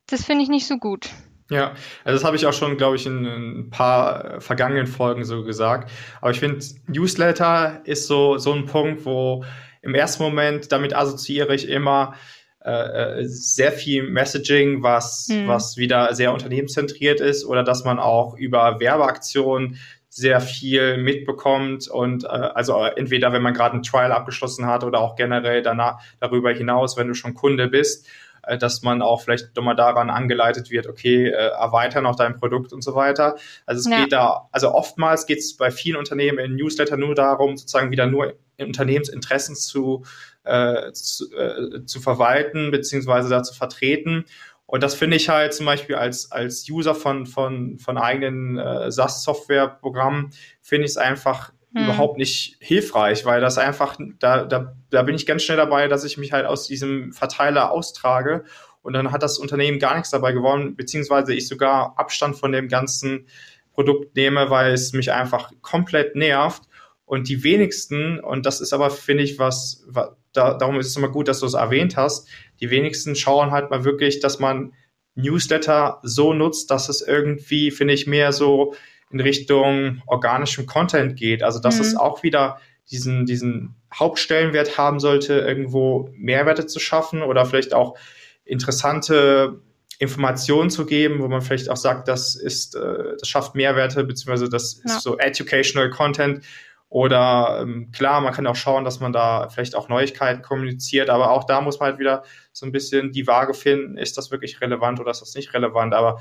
Das finde ich nicht so gut. Ja, also das habe ich auch schon, glaube ich, in ein paar vergangenen Folgen so gesagt. Aber ich finde, Newsletter ist so, so ein Punkt, wo im ersten Moment, damit assoziiere ich immer äh, äh sehr viel Messaging, was, mhm. was wieder sehr unternehmenszentriert ist oder dass man auch über Werbeaktionen sehr viel mitbekommt und äh, also entweder wenn man gerade ein Trial abgeschlossen hat oder auch generell danach darüber hinaus, wenn du schon Kunde bist äh, dass man auch vielleicht nochmal daran angeleitet wird, okay, äh, erweitern auch dein Produkt und so weiter. Also es ja. geht da, also oftmals geht es bei vielen Unternehmen in Newsletter nur darum, sozusagen wieder nur Unternehmensinteressen zu, äh, zu, äh, zu verwalten, beziehungsweise da zu vertreten. Und das finde ich halt zum Beispiel als, als User von, von, von eigenen äh, SaaS-Software-Programmen, finde ich es einfach hm. überhaupt nicht hilfreich, weil das einfach, da, da, da bin ich ganz schnell dabei, dass ich mich halt aus diesem Verteiler austrage und dann hat das Unternehmen gar nichts dabei gewonnen, beziehungsweise ich sogar Abstand von dem ganzen Produkt nehme, weil es mich einfach komplett nervt. Und die wenigsten, und das ist aber, finde ich, was, was da, darum ist es immer gut, dass du es erwähnt hast, die wenigsten schauen halt mal wirklich, dass man Newsletter so nutzt, dass es irgendwie, finde ich, mehr so in Richtung organischem Content geht. Also dass mhm. es auch wieder diesen, diesen Hauptstellenwert haben sollte, irgendwo Mehrwerte zu schaffen oder vielleicht auch interessante Informationen zu geben, wo man vielleicht auch sagt, das ist, äh, das schafft Mehrwerte, beziehungsweise das ja. ist so educational Content. Oder ähm, klar, man kann auch schauen, dass man da vielleicht auch Neuigkeiten kommuniziert, aber auch da muss man halt wieder so ein bisschen die Waage finden, ist das wirklich relevant oder ist das nicht relevant. Aber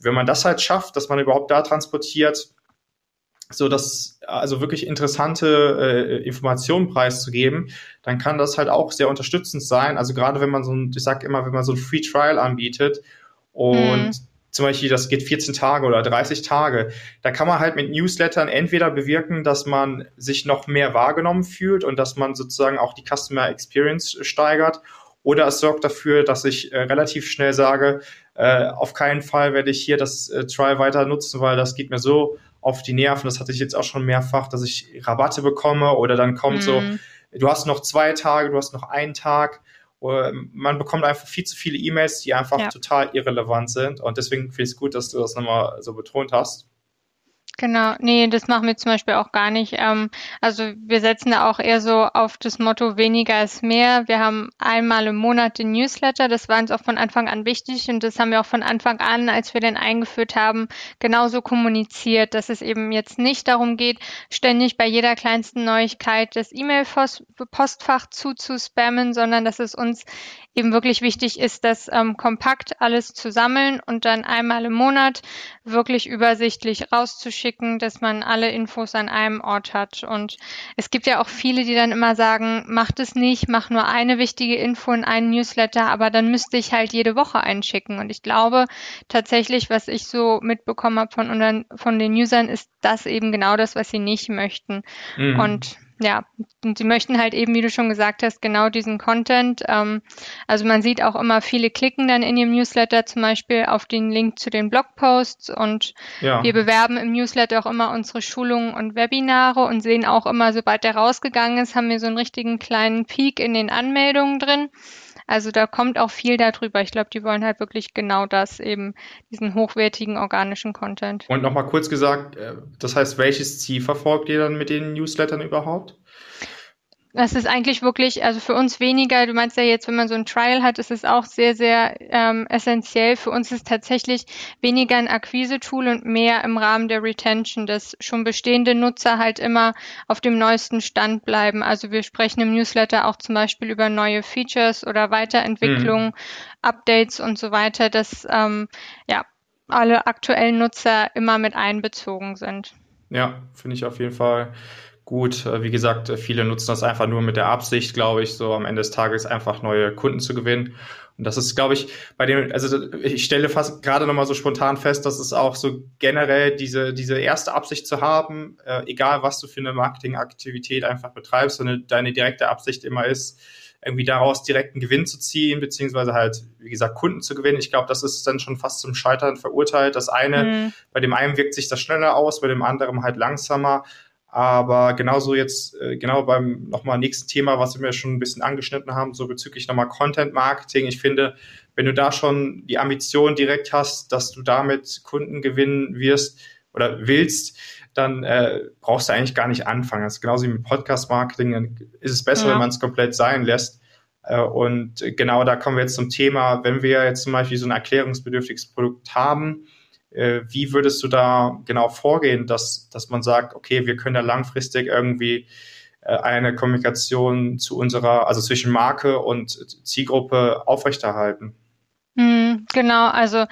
wenn man das halt schafft, dass man überhaupt da transportiert, so dass also wirklich interessante äh, Informationen preiszugeben, dann kann das halt auch sehr unterstützend sein. Also gerade wenn man so ein, ich sag immer, wenn man so ein Free Trial anbietet und mhm. zum Beispiel, das geht 14 Tage oder 30 Tage. Da kann man halt mit Newslettern entweder bewirken, dass man sich noch mehr wahrgenommen fühlt und dass man sozusagen auch die Customer Experience steigert. Oder es sorgt dafür, dass ich äh, relativ schnell sage, äh, auf keinen Fall werde ich hier das äh, Trial weiter nutzen, weil das geht mir so auf die Nerven. Das hatte ich jetzt auch schon mehrfach, dass ich Rabatte bekomme oder dann kommt mm. so, mhm. du hast noch zwei Tage, du hast noch einen Tag man bekommt einfach viel zu viele E-Mails, die einfach ja. total irrelevant sind. Und deswegen finde ich es gut, dass du das nochmal so betont hast. Genau, nee, das machen wir zum Beispiel auch gar nicht. Ähm, also wir setzen da auch eher so auf das Motto weniger ist mehr. Wir haben einmal im Monat den Newsletter, das war uns auch von Anfang an wichtig und das haben wir auch von Anfang an, als wir den eingeführt haben, genauso kommuniziert, dass es eben jetzt nicht darum geht, ständig bei jeder kleinsten Neuigkeit das E-Mail-Postfach zuzuspammen, sondern dass es uns eben wirklich wichtig ist, das ähm, kompakt alles zu sammeln und dann einmal im Monat wirklich übersichtlich rauszuschicken, dass man alle Infos an einem Ort hat. Und es gibt ja auch viele, die dann immer sagen, macht es nicht, mach nur eine wichtige Info in einen Newsletter, aber dann müsste ich halt jede Woche einschicken. Und ich glaube tatsächlich, was ich so mitbekommen habe von, von den Usern, ist das eben genau das, was sie nicht möchten. Mhm. Und ja, und sie möchten halt eben, wie du schon gesagt hast, genau diesen Content. Ähm, also man sieht auch immer, viele klicken dann in ihrem Newsletter zum Beispiel auf den Link zu den Blogposts und ja. wir bewerben im Newsletter auch immer unsere Schulungen und Webinare und sehen auch immer, sobald der rausgegangen ist, haben wir so einen richtigen kleinen Peak in den Anmeldungen drin. Also da kommt auch viel darüber. Ich glaube, die wollen halt wirklich genau das, eben diesen hochwertigen organischen Content. Und nochmal kurz gesagt, äh, das heißt, welches Ziel verfolgt ihr dann mit den Newslettern überhaupt? Das ist eigentlich wirklich, also für uns weniger, du meinst ja jetzt, wenn man so ein Trial hat, ist es auch sehr, sehr ähm, essentiell. Für uns ist tatsächlich weniger ein Akquise-Tool und mehr im Rahmen der Retention, dass schon bestehende Nutzer halt immer auf dem neuesten Stand bleiben. Also wir sprechen im Newsletter auch zum Beispiel über neue Features oder Weiterentwicklungen, mhm. Updates und so weiter, dass ähm, ja alle aktuellen Nutzer immer mit einbezogen sind. Ja, finde ich auf jeden Fall gut. Äh, wie gesagt, viele nutzen das einfach nur mit der Absicht, glaube ich, so am Ende des Tages einfach neue Kunden zu gewinnen. Und das ist, glaube ich, bei dem, also ich stelle fast gerade nochmal so spontan fest, dass es auch so generell diese, diese erste Absicht zu haben, äh, egal was du für eine Marketingaktivität einfach betreibst, wenn deine direkte Absicht immer ist, irgendwie daraus direkten Gewinn zu ziehen, beziehungsweise halt, wie gesagt, Kunden zu gewinnen. Ich glaube, das ist dann schon fast zum Scheitern verurteilt. Das eine, mhm. bei dem einen wirkt sich das schneller aus, bei dem anderen halt langsamer. Aber genauso jetzt, äh, genau beim nochmal nächsten Thema, was wir schon ein bisschen angeschnitten haben, so bezüglich nochmal Content Marketing. Ich finde, wenn du da schon die Ambition direkt hast, dass du damit Kunden gewinnen wirst oder willst, dann äh, brauchst du eigentlich gar nicht anfangen. Das ist genauso wie mit Podcast Marketing, dann ist es besser, ja. wenn man es komplett sein lässt. Äh, und genau da kommen wir jetzt zum Thema, wenn wir jetzt zum Beispiel so ein erklärungsbedürftiges Produkt haben, wie würdest du da genau vorgehen, dass, dass man sagt, okay, wir können da langfristig irgendwie äh, eine Kommunikation zu unserer, also zwischen Marke und Zielgruppe aufrechterhalten? Hm, genau, also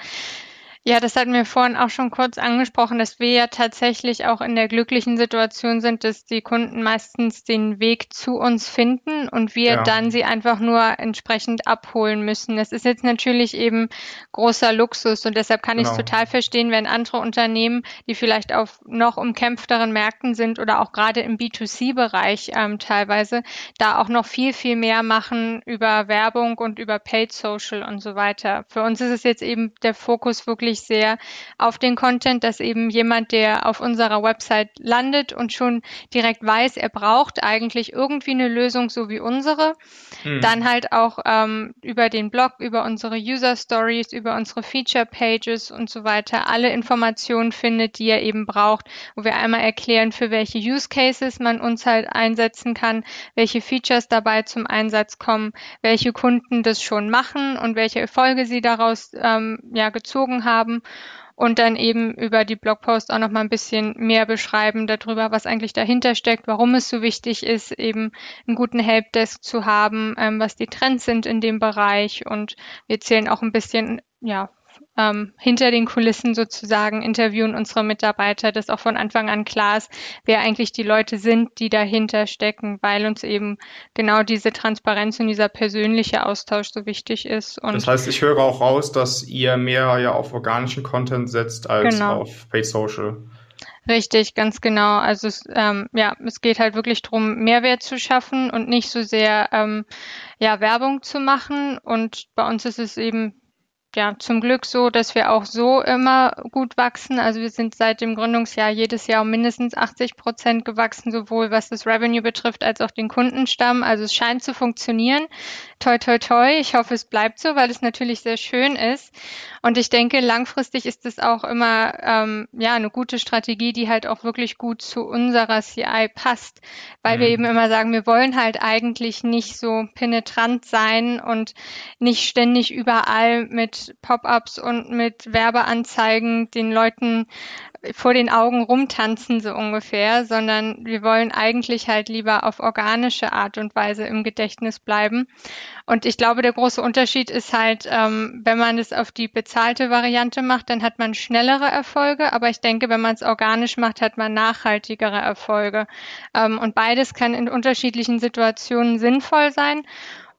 ja, das hatten wir vorhin auch schon kurz angesprochen, dass wir ja tatsächlich auch in der glücklichen Situation sind, dass die Kunden meistens den Weg zu uns finden und wir ja. dann sie einfach nur entsprechend abholen müssen. Das ist jetzt natürlich eben großer Luxus und deshalb kann genau. ich es total verstehen, wenn andere Unternehmen, die vielleicht auf noch umkämpfteren Märkten sind oder auch gerade im B2C-Bereich ähm, teilweise, da auch noch viel, viel mehr machen über Werbung und über Paid Social und so weiter. Für uns ist es jetzt eben der Fokus wirklich wirklich sehr auf den Content, dass eben jemand, der auf unserer Website landet und schon direkt weiß, er braucht eigentlich irgendwie eine Lösung so wie unsere, hm. dann halt auch ähm, über den Blog, über unsere User Stories, über unsere Feature Pages und so weiter alle Informationen findet, die er eben braucht, wo wir einmal erklären, für welche Use Cases man uns halt einsetzen kann, welche Features dabei zum Einsatz kommen, welche Kunden das schon machen und welche Erfolge sie daraus ähm, ja gezogen haben haben und dann eben über die Blogpost auch noch mal ein bisschen mehr beschreiben darüber, was eigentlich dahinter steckt, warum es so wichtig ist, eben einen guten Helpdesk zu haben, ähm, was die Trends sind in dem Bereich. Und wir erzählen auch ein bisschen ja ähm, hinter den Kulissen sozusagen interviewen unsere Mitarbeiter, dass auch von Anfang an klar ist, wer eigentlich die Leute sind, die dahinter stecken, weil uns eben genau diese Transparenz und dieser persönliche Austausch so wichtig ist. Und das heißt, ich höre auch raus, dass ihr mehr ja auf organischen Content setzt als genau. auf Paid Social. Richtig, ganz genau. Also es, ähm, ja, es geht halt wirklich darum, Mehrwert zu schaffen und nicht so sehr ähm, ja, Werbung zu machen. Und bei uns ist es eben ja zum Glück so, dass wir auch so immer gut wachsen. Also wir sind seit dem Gründungsjahr jedes Jahr um mindestens 80 Prozent gewachsen, sowohl was das Revenue betrifft als auch den Kundenstamm. Also es scheint zu funktionieren. Toi, toi, toi. Ich hoffe, es bleibt so, weil es natürlich sehr schön ist. Und ich denke, langfristig ist es auch immer ähm, ja eine gute Strategie, die halt auch wirklich gut zu unserer CI passt, weil mhm. wir eben immer sagen, wir wollen halt eigentlich nicht so penetrant sein und nicht ständig überall mit Pop-ups und mit Werbeanzeigen den Leuten vor den Augen rumtanzen, so ungefähr, sondern wir wollen eigentlich halt lieber auf organische Art und Weise im Gedächtnis bleiben. Und ich glaube, der große Unterschied ist halt, ähm, wenn man es auf die bezahlte Variante macht, dann hat man schnellere Erfolge. Aber ich denke, wenn man es organisch macht, hat man nachhaltigere Erfolge. Ähm, und beides kann in unterschiedlichen Situationen sinnvoll sein.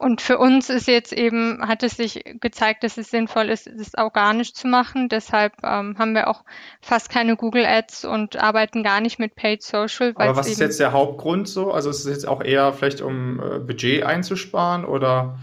Und für uns ist jetzt eben, hat es sich gezeigt, dass es sinnvoll ist, es organisch zu machen. Deshalb ähm, haben wir auch fast keine Google Ads und arbeiten gar nicht mit Paid Social. Aber was ist jetzt der Hauptgrund so? Also ist es jetzt auch eher vielleicht, um äh, Budget einzusparen oder?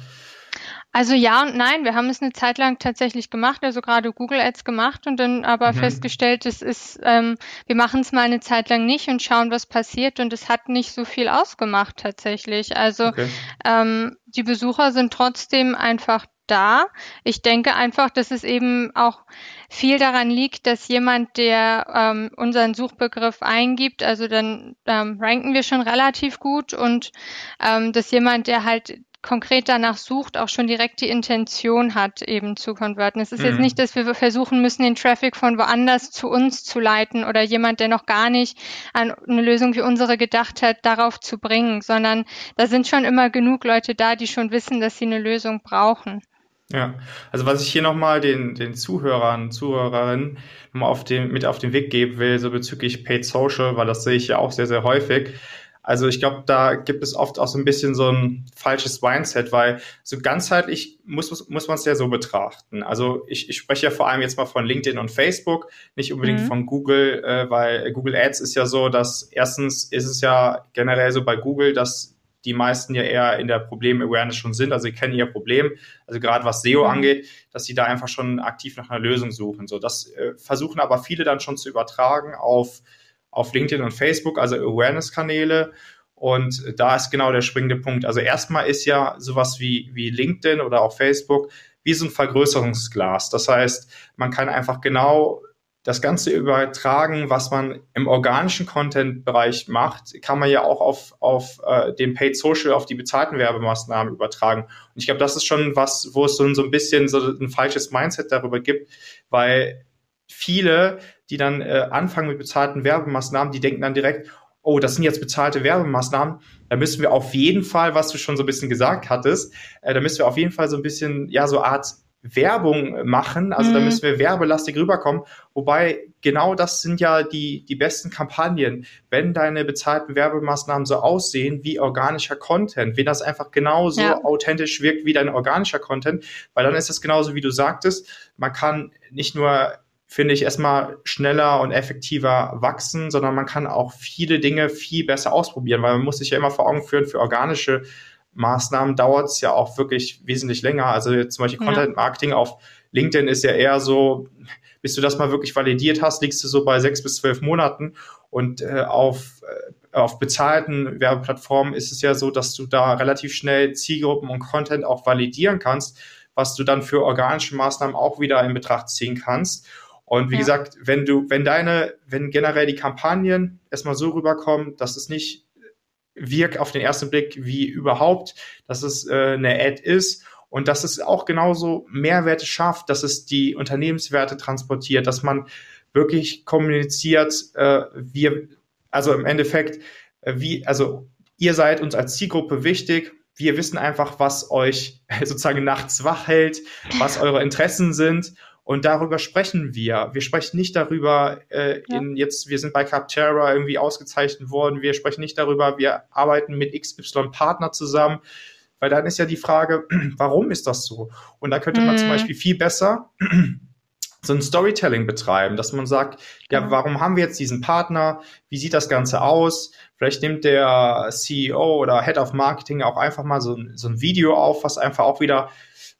Also ja und nein, wir haben es eine Zeit lang tatsächlich gemacht, also gerade Google Ads gemacht und dann aber mhm. festgestellt, es ist, ähm, wir machen es mal eine Zeit lang nicht und schauen, was passiert und es hat nicht so viel ausgemacht tatsächlich. Also okay. ähm, die Besucher sind trotzdem einfach da. Ich denke einfach, dass es eben auch viel daran liegt, dass jemand, der ähm, unseren Suchbegriff eingibt, also dann ähm, ranken wir schon relativ gut und ähm, dass jemand, der halt konkret danach sucht, auch schon direkt die Intention hat, eben zu konverten. Es ist mhm. jetzt nicht, dass wir versuchen müssen, den Traffic von woanders zu uns zu leiten oder jemand, der noch gar nicht an eine Lösung wie unsere gedacht hat, darauf zu bringen, sondern da sind schon immer genug Leute da, die schon wissen, dass sie eine Lösung brauchen. Ja, also was ich hier nochmal den, den Zuhörern, Zuhörerinnen mal auf den, mit auf den Weg geben will, so bezüglich Paid Social, weil das sehe ich ja auch sehr, sehr häufig also ich glaube, da gibt es oft auch so ein bisschen so ein falsches Mindset, weil so ganzheitlich muss, muss man es ja so betrachten. Also ich, ich spreche ja vor allem jetzt mal von LinkedIn und Facebook, nicht unbedingt mhm. von Google, äh, weil Google Ads ist ja so, dass erstens ist es ja generell so bei Google, dass die meisten ja eher in der Problem-Awareness schon sind, also sie kennen ihr Problem, also gerade was SEO mhm. angeht, dass sie da einfach schon aktiv nach einer Lösung suchen. So, das äh, versuchen aber viele dann schon zu übertragen auf auf LinkedIn und Facebook, also Awareness-Kanäle. Und da ist genau der springende Punkt. Also erstmal ist ja sowas wie, wie LinkedIn oder auch Facebook wie so ein Vergrößerungsglas. Das heißt, man kann einfach genau das Ganze übertragen, was man im organischen Content-Bereich macht, kann man ja auch auf, auf äh, den Paid Social, auf die bezahlten Werbemaßnahmen übertragen. Und ich glaube, das ist schon was, wo es so, so ein bisschen so ein falsches Mindset darüber gibt, weil viele die dann äh, anfangen mit bezahlten Werbemaßnahmen, die denken dann direkt, oh, das sind jetzt bezahlte Werbemaßnahmen, da müssen wir auf jeden Fall, was du schon so ein bisschen gesagt hattest, äh, da müssen wir auf jeden Fall so ein bisschen, ja, so Art Werbung machen, also mhm. da müssen wir werbelastig rüberkommen, wobei genau das sind ja die, die besten Kampagnen, wenn deine bezahlten Werbemaßnahmen so aussehen wie organischer Content, wenn das einfach genauso ja. authentisch wirkt wie dein organischer Content, weil dann ist es genauso, wie du sagtest, man kann nicht nur finde ich, erstmal schneller und effektiver wachsen, sondern man kann auch viele Dinge viel besser ausprobieren, weil man muss sich ja immer vor Augen führen, für organische Maßnahmen dauert es ja auch wirklich wesentlich länger. Also jetzt zum Beispiel ja. Content Marketing auf LinkedIn ist ja eher so, bis du das mal wirklich validiert hast, liegst du so bei sechs bis zwölf Monaten. Und äh, auf, äh, auf bezahlten Werbeplattformen ist es ja so, dass du da relativ schnell Zielgruppen und Content auch validieren kannst, was du dann für organische Maßnahmen auch wieder in Betracht ziehen kannst. Und wie ja. gesagt, wenn du, wenn deine, wenn generell die Kampagnen erstmal so rüberkommen, dass es nicht wirkt auf den ersten Blick wie überhaupt, dass es äh, eine Ad ist und dass es auch genauso Mehrwerte schafft, dass es die Unternehmenswerte transportiert, dass man wirklich kommuniziert, äh, wir, also im Endeffekt, äh, wie, also ihr seid uns als Zielgruppe wichtig, wir wissen einfach, was euch sozusagen nachts wach hält, was eure Interessen sind Und darüber sprechen wir. Wir sprechen nicht darüber, äh, ja. in jetzt, wir sind bei Capterra irgendwie ausgezeichnet worden. Wir sprechen nicht darüber, wir arbeiten mit XY Partner zusammen. Weil dann ist ja die Frage, warum ist das so? Und da könnte man mhm. zum Beispiel viel besser so ein Storytelling betreiben, dass man sagt, ja, genau. warum haben wir jetzt diesen Partner? Wie sieht das Ganze aus? Vielleicht nimmt der CEO oder Head of Marketing auch einfach mal so ein, so ein Video auf, was einfach auch wieder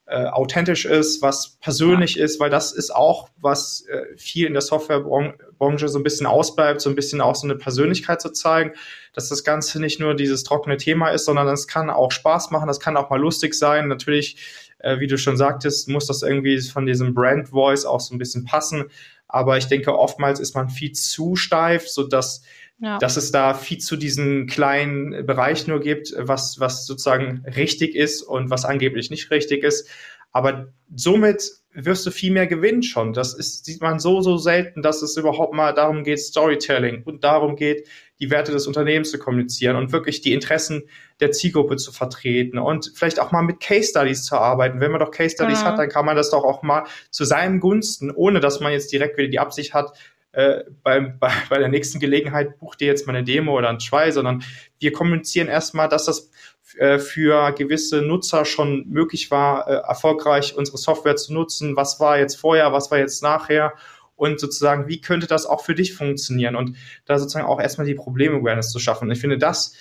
äh, authentisch ist, was persönlich ja. ist, weil das ist auch, was äh, viel in der Softwarebranche so ein bisschen ausbleibt, so ein bisschen auch so eine Persönlichkeit zu zeigen, dass das Ganze nicht nur dieses trockene Thema ist, sondern es kann auch Spaß machen, das kann auch mal lustig sein. Natürlich, äh, wie du schon sagtest, muss das irgendwie von diesem Brand Voice auch so ein bisschen passen. Aber ich denke, oftmals ist man viel zu steif, so dass ja. dass es da viel zu diesen kleinen Bereich nur gibt, was, was sozusagen richtig ist und was angeblich nicht richtig ist. Aber somit wirst du viel mehr gewinnen schon. Das ist, sieht man so, so selten, dass es überhaupt mal darum geht, Storytelling und darum geht, die Werte des Unternehmens zu kommunizieren und wirklich die Interessen der Zielgruppe zu vertreten und vielleicht auch mal mit Case Studies zu arbeiten. Wenn man doch Case Studies ja. hat, dann kann man das doch auch mal zu seinen Gunsten, ohne dass man jetzt direkt wieder die Absicht hat, äh, bei, bei, bei der nächsten Gelegenheit bucht ihr jetzt mal eine Demo oder ein Try, sondern wir kommunizieren erstmal, dass das äh, für gewisse Nutzer schon möglich war, äh, erfolgreich unsere Software zu nutzen. Was war jetzt vorher, was war jetzt nachher? Und sozusagen, wie könnte das auch für dich funktionieren? Und da sozusagen auch erstmal die Problem-Awareness zu schaffen. Und ich finde, das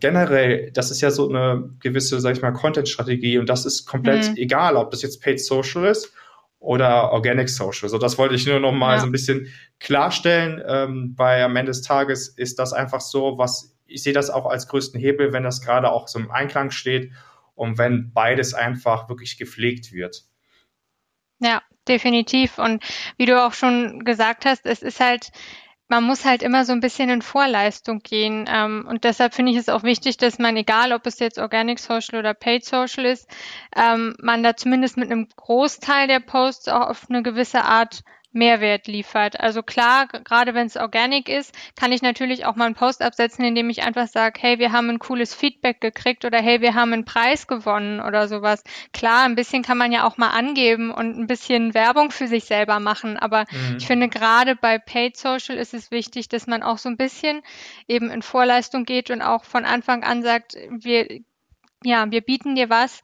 generell, das ist ja so eine gewisse, sag ich mal, Content-Strategie und das ist komplett mhm. egal, ob das jetzt Paid Social ist oder Organic Social. So, das wollte ich nur noch mal ja. so ein bisschen klarstellen, ähm, weil am Ende des Tages ist das einfach so, was ich sehe das auch als größten Hebel, wenn das gerade auch so im Einklang steht und wenn beides einfach wirklich gepflegt wird. Ja, definitiv. Und wie du auch schon gesagt hast, es ist halt man muss halt immer so ein bisschen in Vorleistung gehen. Ähm, und deshalb finde ich es auch wichtig, dass man, egal ob es jetzt Organic Social oder Paid Social ist, ähm, man da zumindest mit einem Großteil der Posts auch auf eine gewisse Art Mehrwert liefert. Also klar, gerade wenn es organic ist, kann ich natürlich auch mal einen Post absetzen, indem ich einfach sage, hey, wir haben ein cooles Feedback gekriegt oder hey, wir haben einen Preis gewonnen oder sowas. Klar, ein bisschen kann man ja auch mal angeben und ein bisschen Werbung für sich selber machen, aber mhm. ich finde gerade bei Paid Social ist es wichtig, dass man auch so ein bisschen eben in Vorleistung geht und auch von Anfang an sagt, wir ja, wir bieten dir was,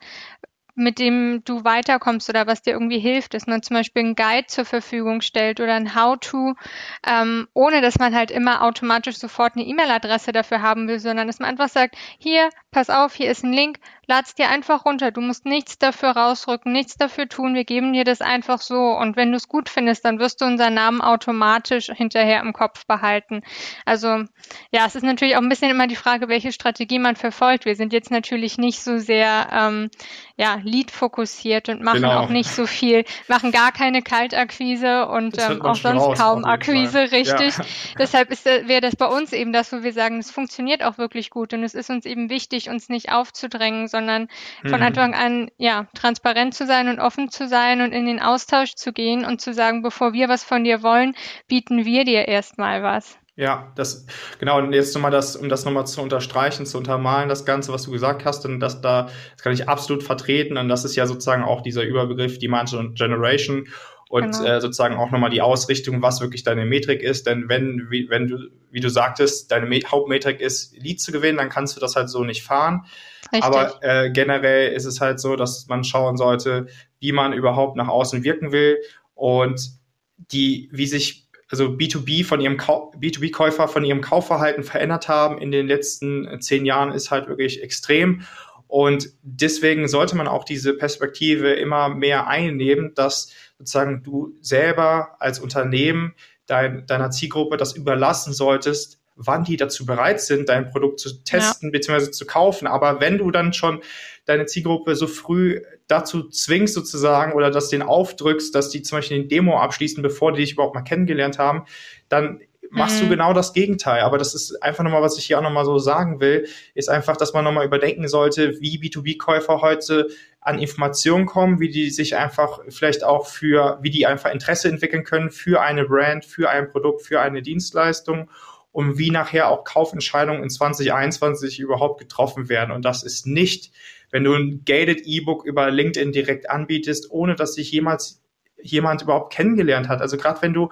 mit dem du weiterkommst oder was dir irgendwie hilft, dass man zum Beispiel einen Guide zur Verfügung stellt oder ein How-to, ähm, ohne dass man halt immer automatisch sofort eine E-Mail-Adresse dafür haben will, sondern dass man einfach sagt, hier, pass auf, hier ist ein Link, lad's dir einfach runter. Du musst nichts dafür rausrücken, nichts dafür tun. Wir geben dir das einfach so. Und wenn du es gut findest, dann wirst du unseren Namen automatisch hinterher im Kopf behalten. Also ja, es ist natürlich auch ein bisschen immer die Frage, welche Strategie man verfolgt. Wir sind jetzt natürlich nicht so sehr ähm, ja, Lead-fokussiert und machen genau. auch nicht so viel, machen gar keine Kaltakquise und ähm, auch sonst raus, kaum Akquise, richtig. Ja. Deshalb ist äh, wäre das bei uns eben das, wo wir sagen, es funktioniert auch wirklich gut und es ist uns eben wichtig, uns nicht aufzudrängen, sondern von mhm. Anfang an ja transparent zu sein und offen zu sein und in den Austausch zu gehen und zu sagen, bevor wir was von dir wollen, bieten wir dir erstmal was. Ja, das genau. Und jetzt nochmal das, um das nochmal zu unterstreichen, zu untermalen, das Ganze, was du gesagt hast, und das da, das kann ich absolut vertreten. Und das ist ja sozusagen auch dieser Überbegriff Demand Generation und genau. äh, sozusagen auch nochmal die Ausrichtung, was wirklich deine Metrik ist. Denn wenn, wie, wenn du, wie du sagtest, deine Hauptmetrik ist, Lead zu gewinnen, dann kannst du das halt so nicht fahren. Richtig. Aber äh, generell ist es halt so, dass man schauen sollte, wie man überhaupt nach außen wirken will und die, wie sich also B2B von ihrem B2B-Käufer von ihrem Kaufverhalten verändert haben in den letzten äh, zehn Jahren, ist halt wirklich extrem. Und deswegen sollte man auch diese Perspektive immer mehr einnehmen, dass sozusagen du selber als Unternehmen dein, deiner Zielgruppe das überlassen solltest, wann die dazu bereit sind, dein Produkt zu testen ja. bzw. zu kaufen. Aber wenn du dann schon deine Zielgruppe so früh dazu zwingst sozusagen oder das den aufdrückst, dass die zum Beispiel den Demo abschließen, bevor die dich überhaupt mal kennengelernt haben, dann machst mhm. du genau das Gegenteil. Aber das ist einfach nochmal, was ich hier auch nochmal so sagen will, ist einfach, dass man nochmal überdenken sollte, wie B2B-Käufer heute an Informationen kommen, wie die sich einfach vielleicht auch für, wie die einfach Interesse entwickeln können für eine Brand, für ein Produkt, für eine Dienstleistung und wie nachher auch Kaufentscheidungen in 2021 überhaupt getroffen werden. Und das ist nicht, wenn du ein gated E-Book über LinkedIn direkt anbietest, ohne dass sich jemals jemand überhaupt kennengelernt hat. Also gerade wenn du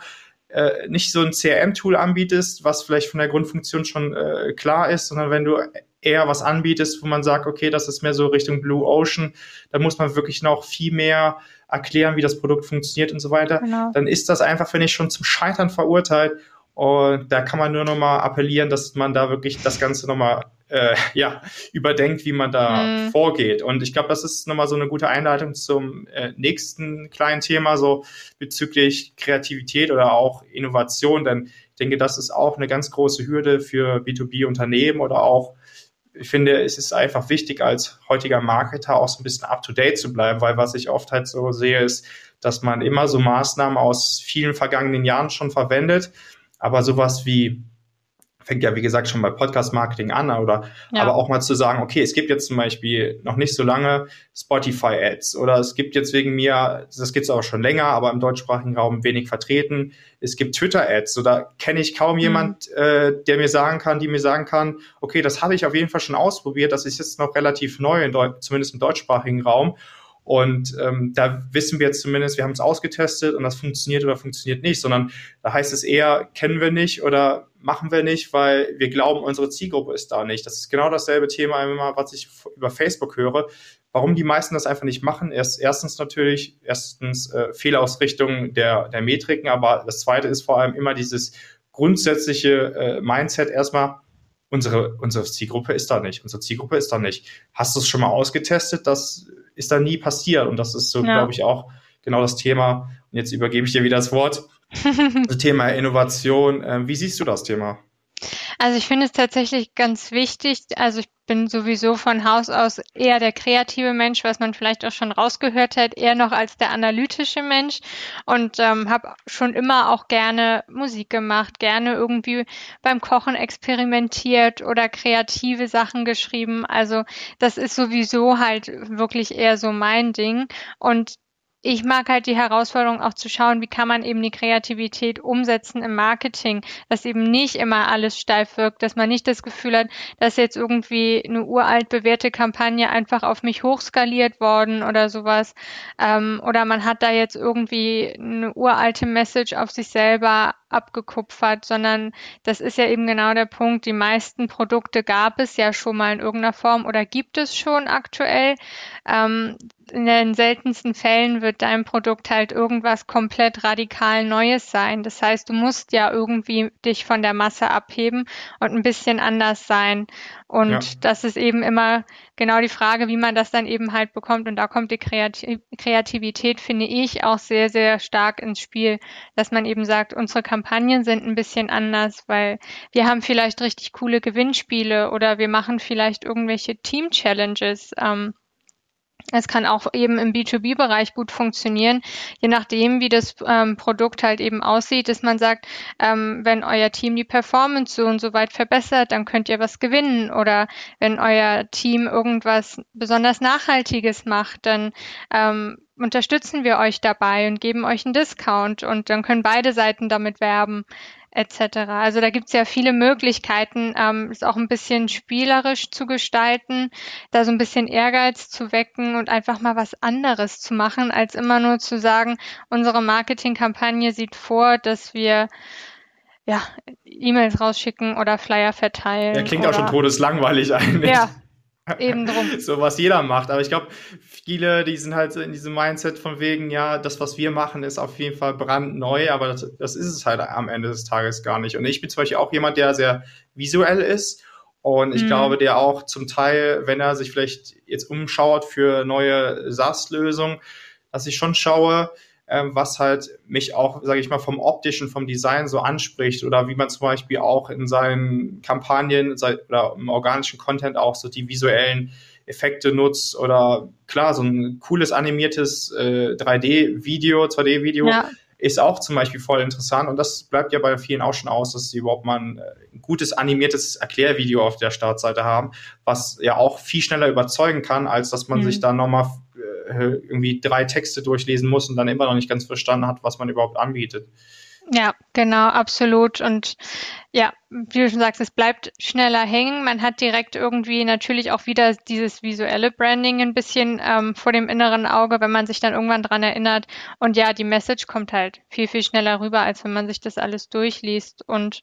äh, nicht so ein CRM-Tool anbietest, was vielleicht von der Grundfunktion schon äh, klar ist, sondern wenn du eher was anbietest, wo man sagt, okay, das ist mehr so Richtung Blue Ocean, da muss man wirklich noch viel mehr erklären, wie das Produkt funktioniert und so weiter, genau. dann ist das einfach, finde ich, schon zum Scheitern verurteilt. Und da kann man nur noch mal appellieren, dass man da wirklich das Ganze noch mal äh, ja, überdenkt, wie man da mhm. vorgeht. Und ich glaube, das ist nochmal so eine gute Einleitung zum äh, nächsten kleinen Thema, so bezüglich Kreativität oder auch Innovation. Denn ich denke, das ist auch eine ganz große Hürde für B2B-Unternehmen oder auch ich finde, es ist einfach wichtig, als heutiger Marketer auch so ein bisschen up-to-date zu bleiben, weil was ich oft halt so sehe, ist, dass man immer so Maßnahmen aus vielen vergangenen Jahren schon verwendet, aber sowas wie fängt ja, wie gesagt, schon bei Podcast-Marketing an, oder ja. aber auch mal zu sagen, okay, es gibt jetzt zum Beispiel noch nicht so lange Spotify-Ads oder es gibt jetzt wegen mir, das gibt es auch schon länger, aber im deutschsprachigen Raum wenig vertreten, es gibt Twitter-Ads, oder kenne ich kaum mhm. jemand, äh, der mir sagen kann, die mir sagen kann, okay, das habe ich auf jeden Fall schon ausprobiert, das ist jetzt noch relativ neu, in zumindest im deutschsprachigen Raum und ähm, da wissen wir jetzt zumindest, wir haben es ausgetestet und das funktioniert oder funktioniert nicht, sondern da heißt es eher, kennen wir nicht oder machen wir nicht, weil wir glauben, unsere Zielgruppe ist da nicht. Das ist genau dasselbe Thema, immer, was ich über Facebook höre. Warum die meisten das einfach nicht machen, ist erstens natürlich, erstens äh, Fehlausrichtung der, der Metriken, aber das zweite ist vor allem immer dieses grundsätzliche äh, Mindset erstmal, unsere, unsere Zielgruppe ist da nicht, unsere Zielgruppe ist da nicht. Hast du es schon mal ausgetestet? Das ist da nie passiert. Und das ist so, ja. glaube ich, auch genau das Thema. Und jetzt übergebe ich dir wieder das Wort. das Thema Innovation. Ähm, wie siehst du das Thema? Also ich finde es tatsächlich ganz wichtig. Also ich bin sowieso von Haus aus eher der kreative Mensch, was man vielleicht auch schon rausgehört hat, eher noch als der analytische Mensch und ähm, habe schon immer auch gerne Musik gemacht, gerne irgendwie beim Kochen experimentiert oder kreative Sachen geschrieben. Also das ist sowieso halt wirklich eher so mein Ding und ich mag halt die Herausforderung auch zu schauen, wie kann man eben die Kreativität umsetzen im Marketing, dass eben nicht immer alles steif wirkt, dass man nicht das Gefühl hat, dass jetzt irgendwie eine uralt bewährte Kampagne einfach auf mich hochskaliert worden oder sowas. Ähm, oder man hat da jetzt irgendwie eine uralte Message auf sich selber abgekupfert, sondern das ist ja eben genau der Punkt. Die meisten Produkte gab es ja schon mal in irgendeiner Form oder gibt es schon aktuell. Ähm, in den seltensten Fällen wird dein Produkt halt irgendwas komplett radikal Neues sein. Das heißt, du musst ja irgendwie dich von der Masse abheben und ein bisschen anders sein. Und ja. das ist eben immer genau die Frage, wie man das dann eben halt bekommt. Und da kommt die Kreativität, finde ich, auch sehr, sehr stark ins Spiel, dass man eben sagt, unsere Kampagnen sind ein bisschen anders, weil wir haben vielleicht richtig coole Gewinnspiele oder wir machen vielleicht irgendwelche Team-Challenges. Ähm, es kann auch eben im B2B-Bereich gut funktionieren, je nachdem, wie das ähm, Produkt halt eben aussieht, dass man sagt, ähm, wenn euer Team die Performance so und so weit verbessert, dann könnt ihr was gewinnen. Oder wenn euer Team irgendwas besonders Nachhaltiges macht, dann ähm, unterstützen wir euch dabei und geben euch einen Discount und dann können beide Seiten damit werben etc. Also da gibt es ja viele Möglichkeiten, ähm, es auch ein bisschen spielerisch zu gestalten, da so ein bisschen Ehrgeiz zu wecken und einfach mal was anderes zu machen, als immer nur zu sagen, unsere Marketingkampagne sieht vor, dass wir ja, E-Mails rausschicken oder Flyer verteilen. Ja, klingt auch schon todeslangweilig eigentlich. Ja, Eben drum. so was jeder macht. Aber ich glaube, viele, die sind halt in diesem Mindset von wegen, ja, das, was wir machen, ist auf jeden Fall brandneu, aber das, das ist es halt am Ende des Tages gar nicht. Und ich bin zum Beispiel auch jemand, der sehr visuell ist. Und ich mhm. glaube, der auch zum Teil, wenn er sich vielleicht jetzt umschaut für neue SaaS-Lösungen, dass ich schon schaue, was halt mich auch, sage ich mal, vom optischen, vom Design so anspricht oder wie man zum Beispiel auch in seinen Kampagnen oder im organischen Content auch so die visuellen Effekte nutzt oder klar, so ein cooles animiertes äh, 3D-Video, 2D-Video ja. ist auch zum Beispiel voll interessant und das bleibt ja bei vielen auch schon aus, dass sie überhaupt mal ein, ein gutes animiertes Erklärvideo auf der Startseite haben, was ja auch viel schneller überzeugen kann, als dass man mhm. sich da nochmal irgendwie drei Texte durchlesen muss und dann immer noch nicht ganz verstanden hat, was man überhaupt anbietet. Ja, genau, absolut. Und ja, wie du schon sagst, es bleibt schneller hängen. Man hat direkt irgendwie natürlich auch wieder dieses visuelle Branding ein bisschen ähm, vor dem inneren Auge, wenn man sich dann irgendwann dran erinnert. Und ja, die Message kommt halt viel, viel schneller rüber, als wenn man sich das alles durchliest. Und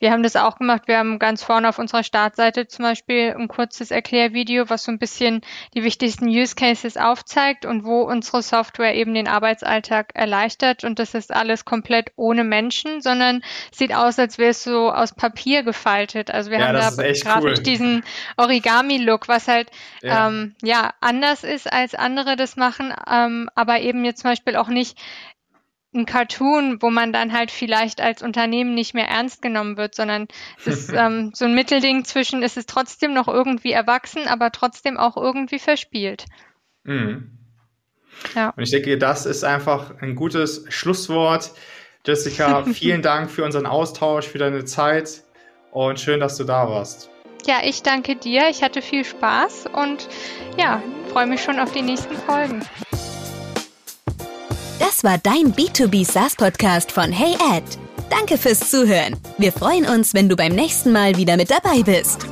wir haben das auch gemacht. Wir haben ganz vorne auf unserer Startseite zum Beispiel ein kurzes Erklärvideo, was so ein bisschen die wichtigsten Use Cases aufzeigt und wo unsere Software eben den Arbeitsalltag erleichtert. Und das ist alles komplett ohne Menschen, sondern sieht aus, als wäre es so aus Papier gefaltet. Also wir ja, haben da grafisch cool. diesen Origami-Look, was halt ja. Ähm, ja anders ist als andere das machen, ähm, aber eben jetzt zum Beispiel auch nicht ein Cartoon, wo man dann halt vielleicht als Unternehmen nicht mehr ernst genommen wird, sondern es ist ähm, so ein Mittelding zwischen, es ist trotzdem noch irgendwie erwachsen, aber trotzdem auch irgendwie verspielt. Mhm. Ja. Und ich denke, das ist einfach ein gutes Schlusswort. Jessica, vielen Dank für unseren Austausch, für deine Zeit und schön, dass du da warst. Ja, ich danke dir. Ich hatte viel Spaß und ja, freue mich schon auf die nächsten Folgen. Das war dein B2B SaaS Podcast von Hey Ed. Danke fürs Zuhören. Wir freuen uns, wenn du beim nächsten Mal wieder mit dabei bist.